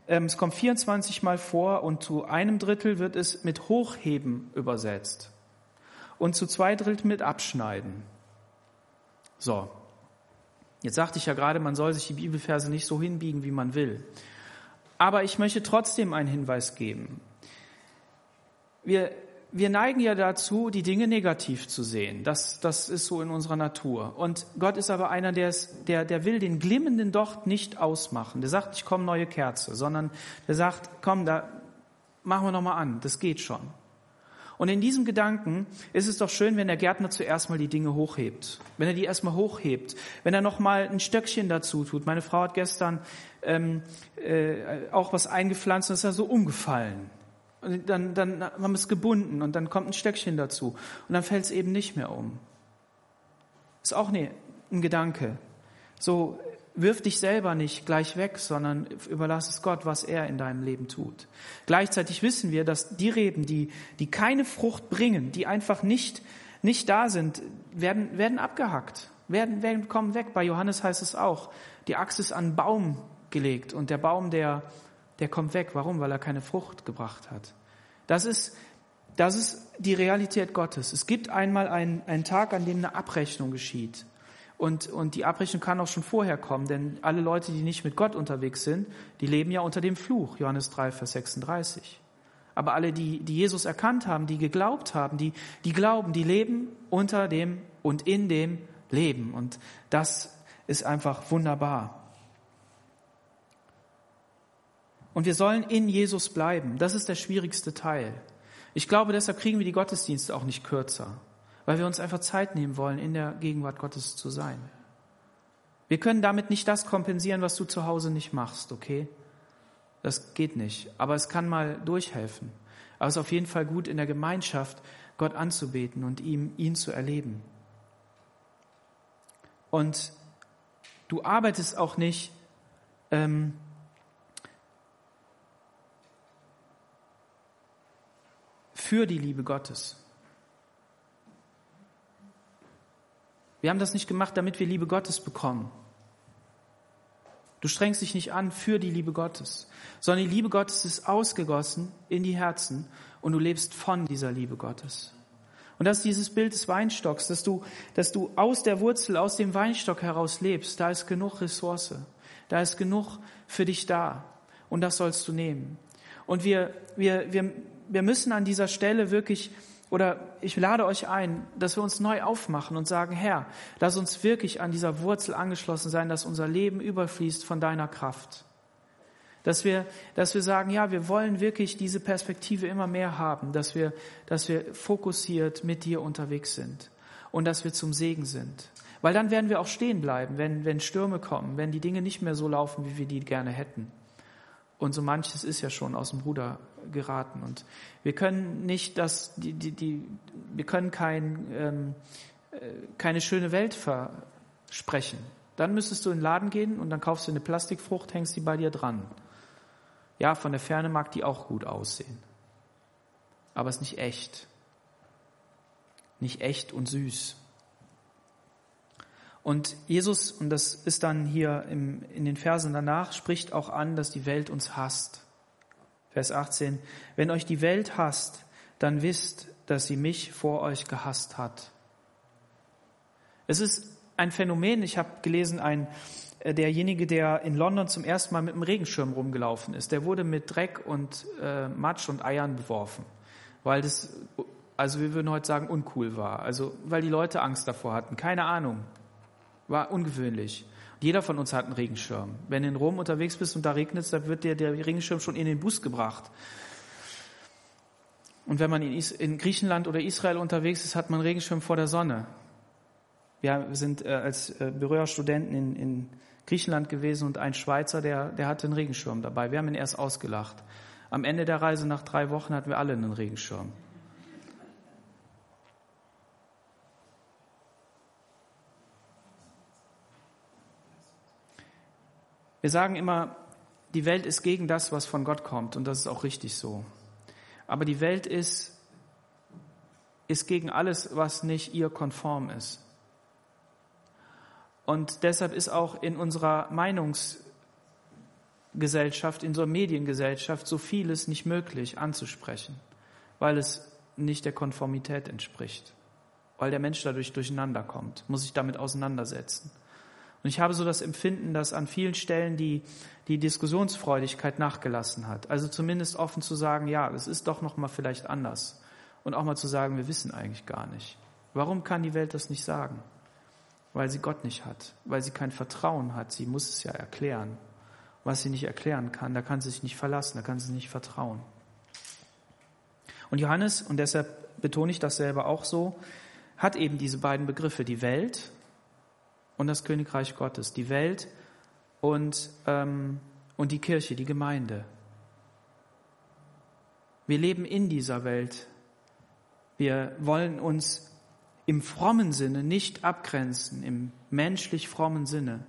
es kommt 24 Mal vor und zu einem Drittel wird es mit Hochheben übersetzt und zu zwei Drittel mit Abschneiden. So, jetzt sagte ich ja gerade, man soll sich die Bibelverse nicht so hinbiegen, wie man will. Aber ich möchte trotzdem einen Hinweis geben. Wir wir neigen ja dazu, die Dinge negativ zu sehen. Das, das ist so in unserer Natur. Und Gott ist aber einer, der, ist, der, der will den glimmenden Docht nicht ausmachen. Der sagt, ich komme neue Kerze, sondern der sagt, komm, da machen wir nochmal an. Das geht schon. Und in diesem Gedanken ist es doch schön, wenn der Gärtner zuerst mal die Dinge hochhebt. Wenn er die erstmal hochhebt. Wenn er nochmal ein Stöckchen dazu tut. Meine Frau hat gestern ähm, äh, auch was eingepflanzt und ist ja so umgefallen. Und dann, dann haben wir es gebunden und dann kommt ein Stöckchen dazu. Und dann fällt es eben nicht mehr um. Ist auch ne, ein Gedanke. So, wirf dich selber nicht gleich weg, sondern überlass es Gott, was er in deinem Leben tut. Gleichzeitig wissen wir, dass die Reben, die, die keine Frucht bringen, die einfach nicht, nicht da sind, werden, werden abgehackt, werden, werden, kommen weg. Bei Johannes heißt es auch, die Axt ist an Baum gelegt und der Baum, der, der kommt weg. Warum? Weil er keine Frucht gebracht hat. Das ist, das ist die Realität Gottes. Es gibt einmal einen, einen Tag, an dem eine Abrechnung geschieht. Und, und die Abrechnung kann auch schon vorher kommen, denn alle Leute, die nicht mit Gott unterwegs sind, die leben ja unter dem Fluch, Johannes 3, Vers 36. Aber alle, die, die Jesus erkannt haben, die geglaubt haben, die, die glauben, die leben unter dem und in dem Leben. Und das ist einfach wunderbar. Und wir sollen in Jesus bleiben. Das ist der schwierigste Teil. Ich glaube, deshalb kriegen wir die Gottesdienste auch nicht kürzer weil wir uns einfach Zeit nehmen wollen, in der Gegenwart Gottes zu sein. Wir können damit nicht das kompensieren, was du zu Hause nicht machst, okay? Das geht nicht. Aber es kann mal durchhelfen. Aber es ist auf jeden Fall gut, in der Gemeinschaft Gott anzubeten und ihm, ihn zu erleben. Und du arbeitest auch nicht ähm, für die Liebe Gottes. Wir haben das nicht gemacht, damit wir Liebe Gottes bekommen. Du strengst dich nicht an für die Liebe Gottes, sondern die Liebe Gottes ist ausgegossen in die Herzen und du lebst von dieser Liebe Gottes. Und das ist dieses Bild des Weinstocks, dass du, dass du aus der Wurzel, aus dem Weinstock heraus lebst. Da ist genug Ressource. Da ist genug für dich da. Und das sollst du nehmen. Und wir, wir, wir, wir müssen an dieser Stelle wirklich oder ich lade euch ein, dass wir uns neu aufmachen und sagen, Herr, lass uns wirklich an dieser Wurzel angeschlossen sein, dass unser Leben überfließt von deiner Kraft. Dass wir, dass wir sagen, ja, wir wollen wirklich diese Perspektive immer mehr haben, dass wir, dass wir fokussiert mit dir unterwegs sind und dass wir zum Segen sind. Weil dann werden wir auch stehen bleiben, wenn, wenn Stürme kommen, wenn die Dinge nicht mehr so laufen, wie wir die gerne hätten. Und so manches ist ja schon aus dem Ruder geraten. Und wir können nicht das, die, die, die, wir können kein, ähm, äh, keine schöne Welt versprechen. Dann müsstest du in den Laden gehen und dann kaufst du eine Plastikfrucht, hängst die bei dir dran. Ja, von der Ferne mag die auch gut aussehen. Aber es ist nicht echt. Nicht echt und süß. Und Jesus, und das ist dann hier im, in den Versen danach, spricht auch an, dass die Welt uns hasst. Vers 18, wenn euch die Welt hasst, dann wisst, dass sie mich vor euch gehasst hat. Es ist ein Phänomen, ich habe gelesen, ein, äh, derjenige, der in London zum ersten Mal mit einem Regenschirm rumgelaufen ist, der wurde mit Dreck und äh, Matsch und Eiern beworfen, weil das, also wir würden heute sagen, uncool war. Also weil die Leute Angst davor hatten. Keine Ahnung. War ungewöhnlich. Jeder von uns hat einen Regenschirm. Wenn du in Rom unterwegs bist und da regnet es, dann wird dir der Regenschirm schon in den Bus gebracht. Und wenn man in, Griechenland oder Israel unterwegs ist, hat man einen Regenschirm vor der Sonne. Wir sind äh, als äh, Berührerstudenten in, in Griechenland gewesen und ein Schweizer, der, der hatte einen Regenschirm dabei. Wir haben ihn erst ausgelacht. Am Ende der Reise nach drei Wochen hatten wir alle einen Regenschirm. Wir sagen immer, die Welt ist gegen das, was von Gott kommt, und das ist auch richtig so. Aber die Welt ist, ist gegen alles, was nicht ihr konform ist. Und deshalb ist auch in unserer Meinungsgesellschaft, in unserer Mediengesellschaft so vieles nicht möglich anzusprechen, weil es nicht der Konformität entspricht, weil der Mensch dadurch durcheinander kommt, muss sich damit auseinandersetzen. Und ich habe so das Empfinden, dass an vielen Stellen die, die Diskussionsfreudigkeit nachgelassen hat. Also zumindest offen zu sagen, ja, es ist doch noch mal vielleicht anders. und auch mal zu sagen, wir wissen eigentlich gar nicht. Warum kann die Welt das nicht sagen? Weil sie Gott nicht hat, weil sie kein Vertrauen hat. Sie muss es ja erklären. Was sie nicht erklären kann, da kann sie sich nicht verlassen, da kann sie nicht vertrauen. Und Johannes, und deshalb betone ich das selber auch so, hat eben diese beiden Begriffe, die Welt und das Königreich Gottes. Die Welt und, ähm, und die Kirche, die Gemeinde. Wir leben in dieser Welt. Wir wollen uns im frommen Sinne nicht abgrenzen, im menschlich frommen Sinne.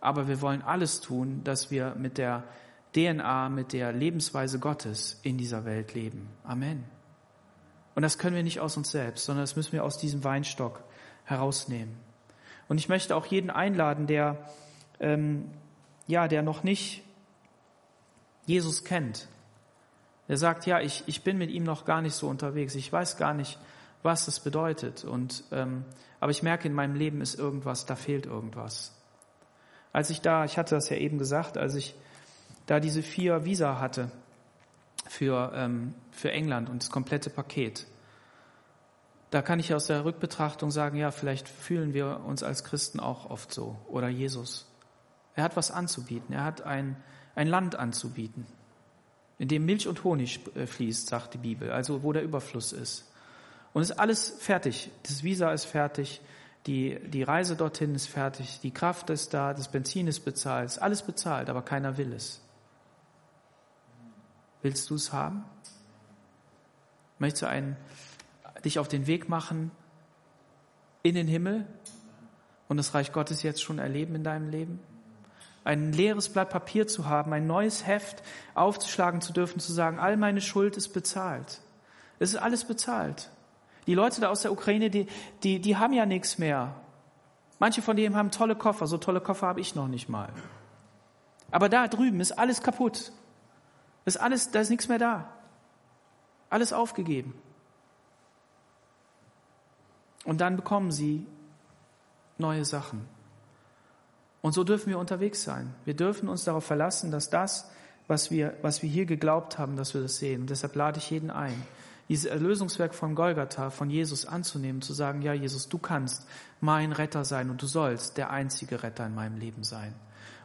Aber wir wollen alles tun, dass wir mit der DNA, mit der Lebensweise Gottes in dieser Welt leben. Amen. Und das können wir nicht aus uns selbst, sondern das müssen wir aus diesem Weinstock herausnehmen. Und ich möchte auch jeden einladen, der, ähm, ja, der noch nicht Jesus kennt. Der sagt, ja, ich, ich bin mit ihm noch gar nicht so unterwegs. Ich weiß gar nicht, was das bedeutet. Und, ähm, aber ich merke, in meinem Leben ist irgendwas, da fehlt irgendwas. Als ich da, ich hatte das ja eben gesagt, als ich da diese vier Visa hatte, für, ähm, für England und das komplette Paket. Da kann ich aus der Rückbetrachtung sagen, ja, vielleicht fühlen wir uns als Christen auch oft so. Oder Jesus. Er hat was anzubieten. Er hat ein, ein Land anzubieten, in dem Milch und Honig äh, fließt, sagt die Bibel, also wo der Überfluss ist. Und es ist alles fertig. Das Visa ist fertig. Die, die Reise dorthin ist fertig. Die Kraft ist da. Das Benzin ist bezahlt. Ist alles bezahlt, aber keiner will es. Willst du es haben? Möchtest du einen, dich auf den Weg machen in den Himmel und das Reich Gottes jetzt schon erleben in deinem Leben? Ein leeres Blatt Papier zu haben, ein neues Heft aufzuschlagen zu dürfen, zu sagen, all meine Schuld ist bezahlt. Es ist alles bezahlt. Die Leute da aus der Ukraine, die, die, die haben ja nichts mehr. Manche von denen haben tolle Koffer, so tolle Koffer habe ich noch nicht mal. Aber da drüben ist alles kaputt. Ist alles, da ist nichts mehr da. Alles aufgegeben. Und dann bekommen sie neue Sachen. Und so dürfen wir unterwegs sein. Wir dürfen uns darauf verlassen, dass das, was wir, was wir hier geglaubt haben, dass wir das sehen. Und deshalb lade ich jeden ein, dieses Erlösungswerk von Golgatha, von Jesus anzunehmen, zu sagen, ja, Jesus, du kannst mein Retter sein und du sollst der einzige Retter in meinem Leben sein.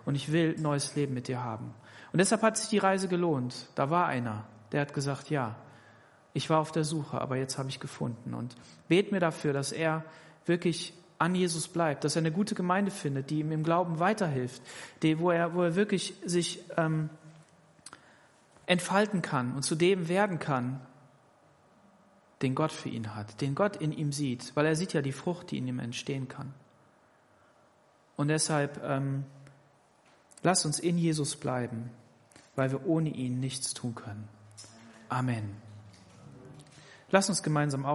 Und ich will neues Leben mit dir haben. Und deshalb hat sich die Reise gelohnt. Da war einer, der hat gesagt, ja, ich war auf der Suche, aber jetzt habe ich gefunden. Und bet mir dafür, dass er wirklich an Jesus bleibt, dass er eine gute Gemeinde findet, die ihm im Glauben weiterhilft, die, wo, er, wo er wirklich sich ähm, entfalten kann und zu dem werden kann, den Gott für ihn hat, den Gott in ihm sieht, weil er sieht ja die Frucht, die in ihm entstehen kann. Und deshalb ähm, lass uns in Jesus bleiben weil wir ohne ihn nichts tun können. Amen. Lass uns gemeinsam auf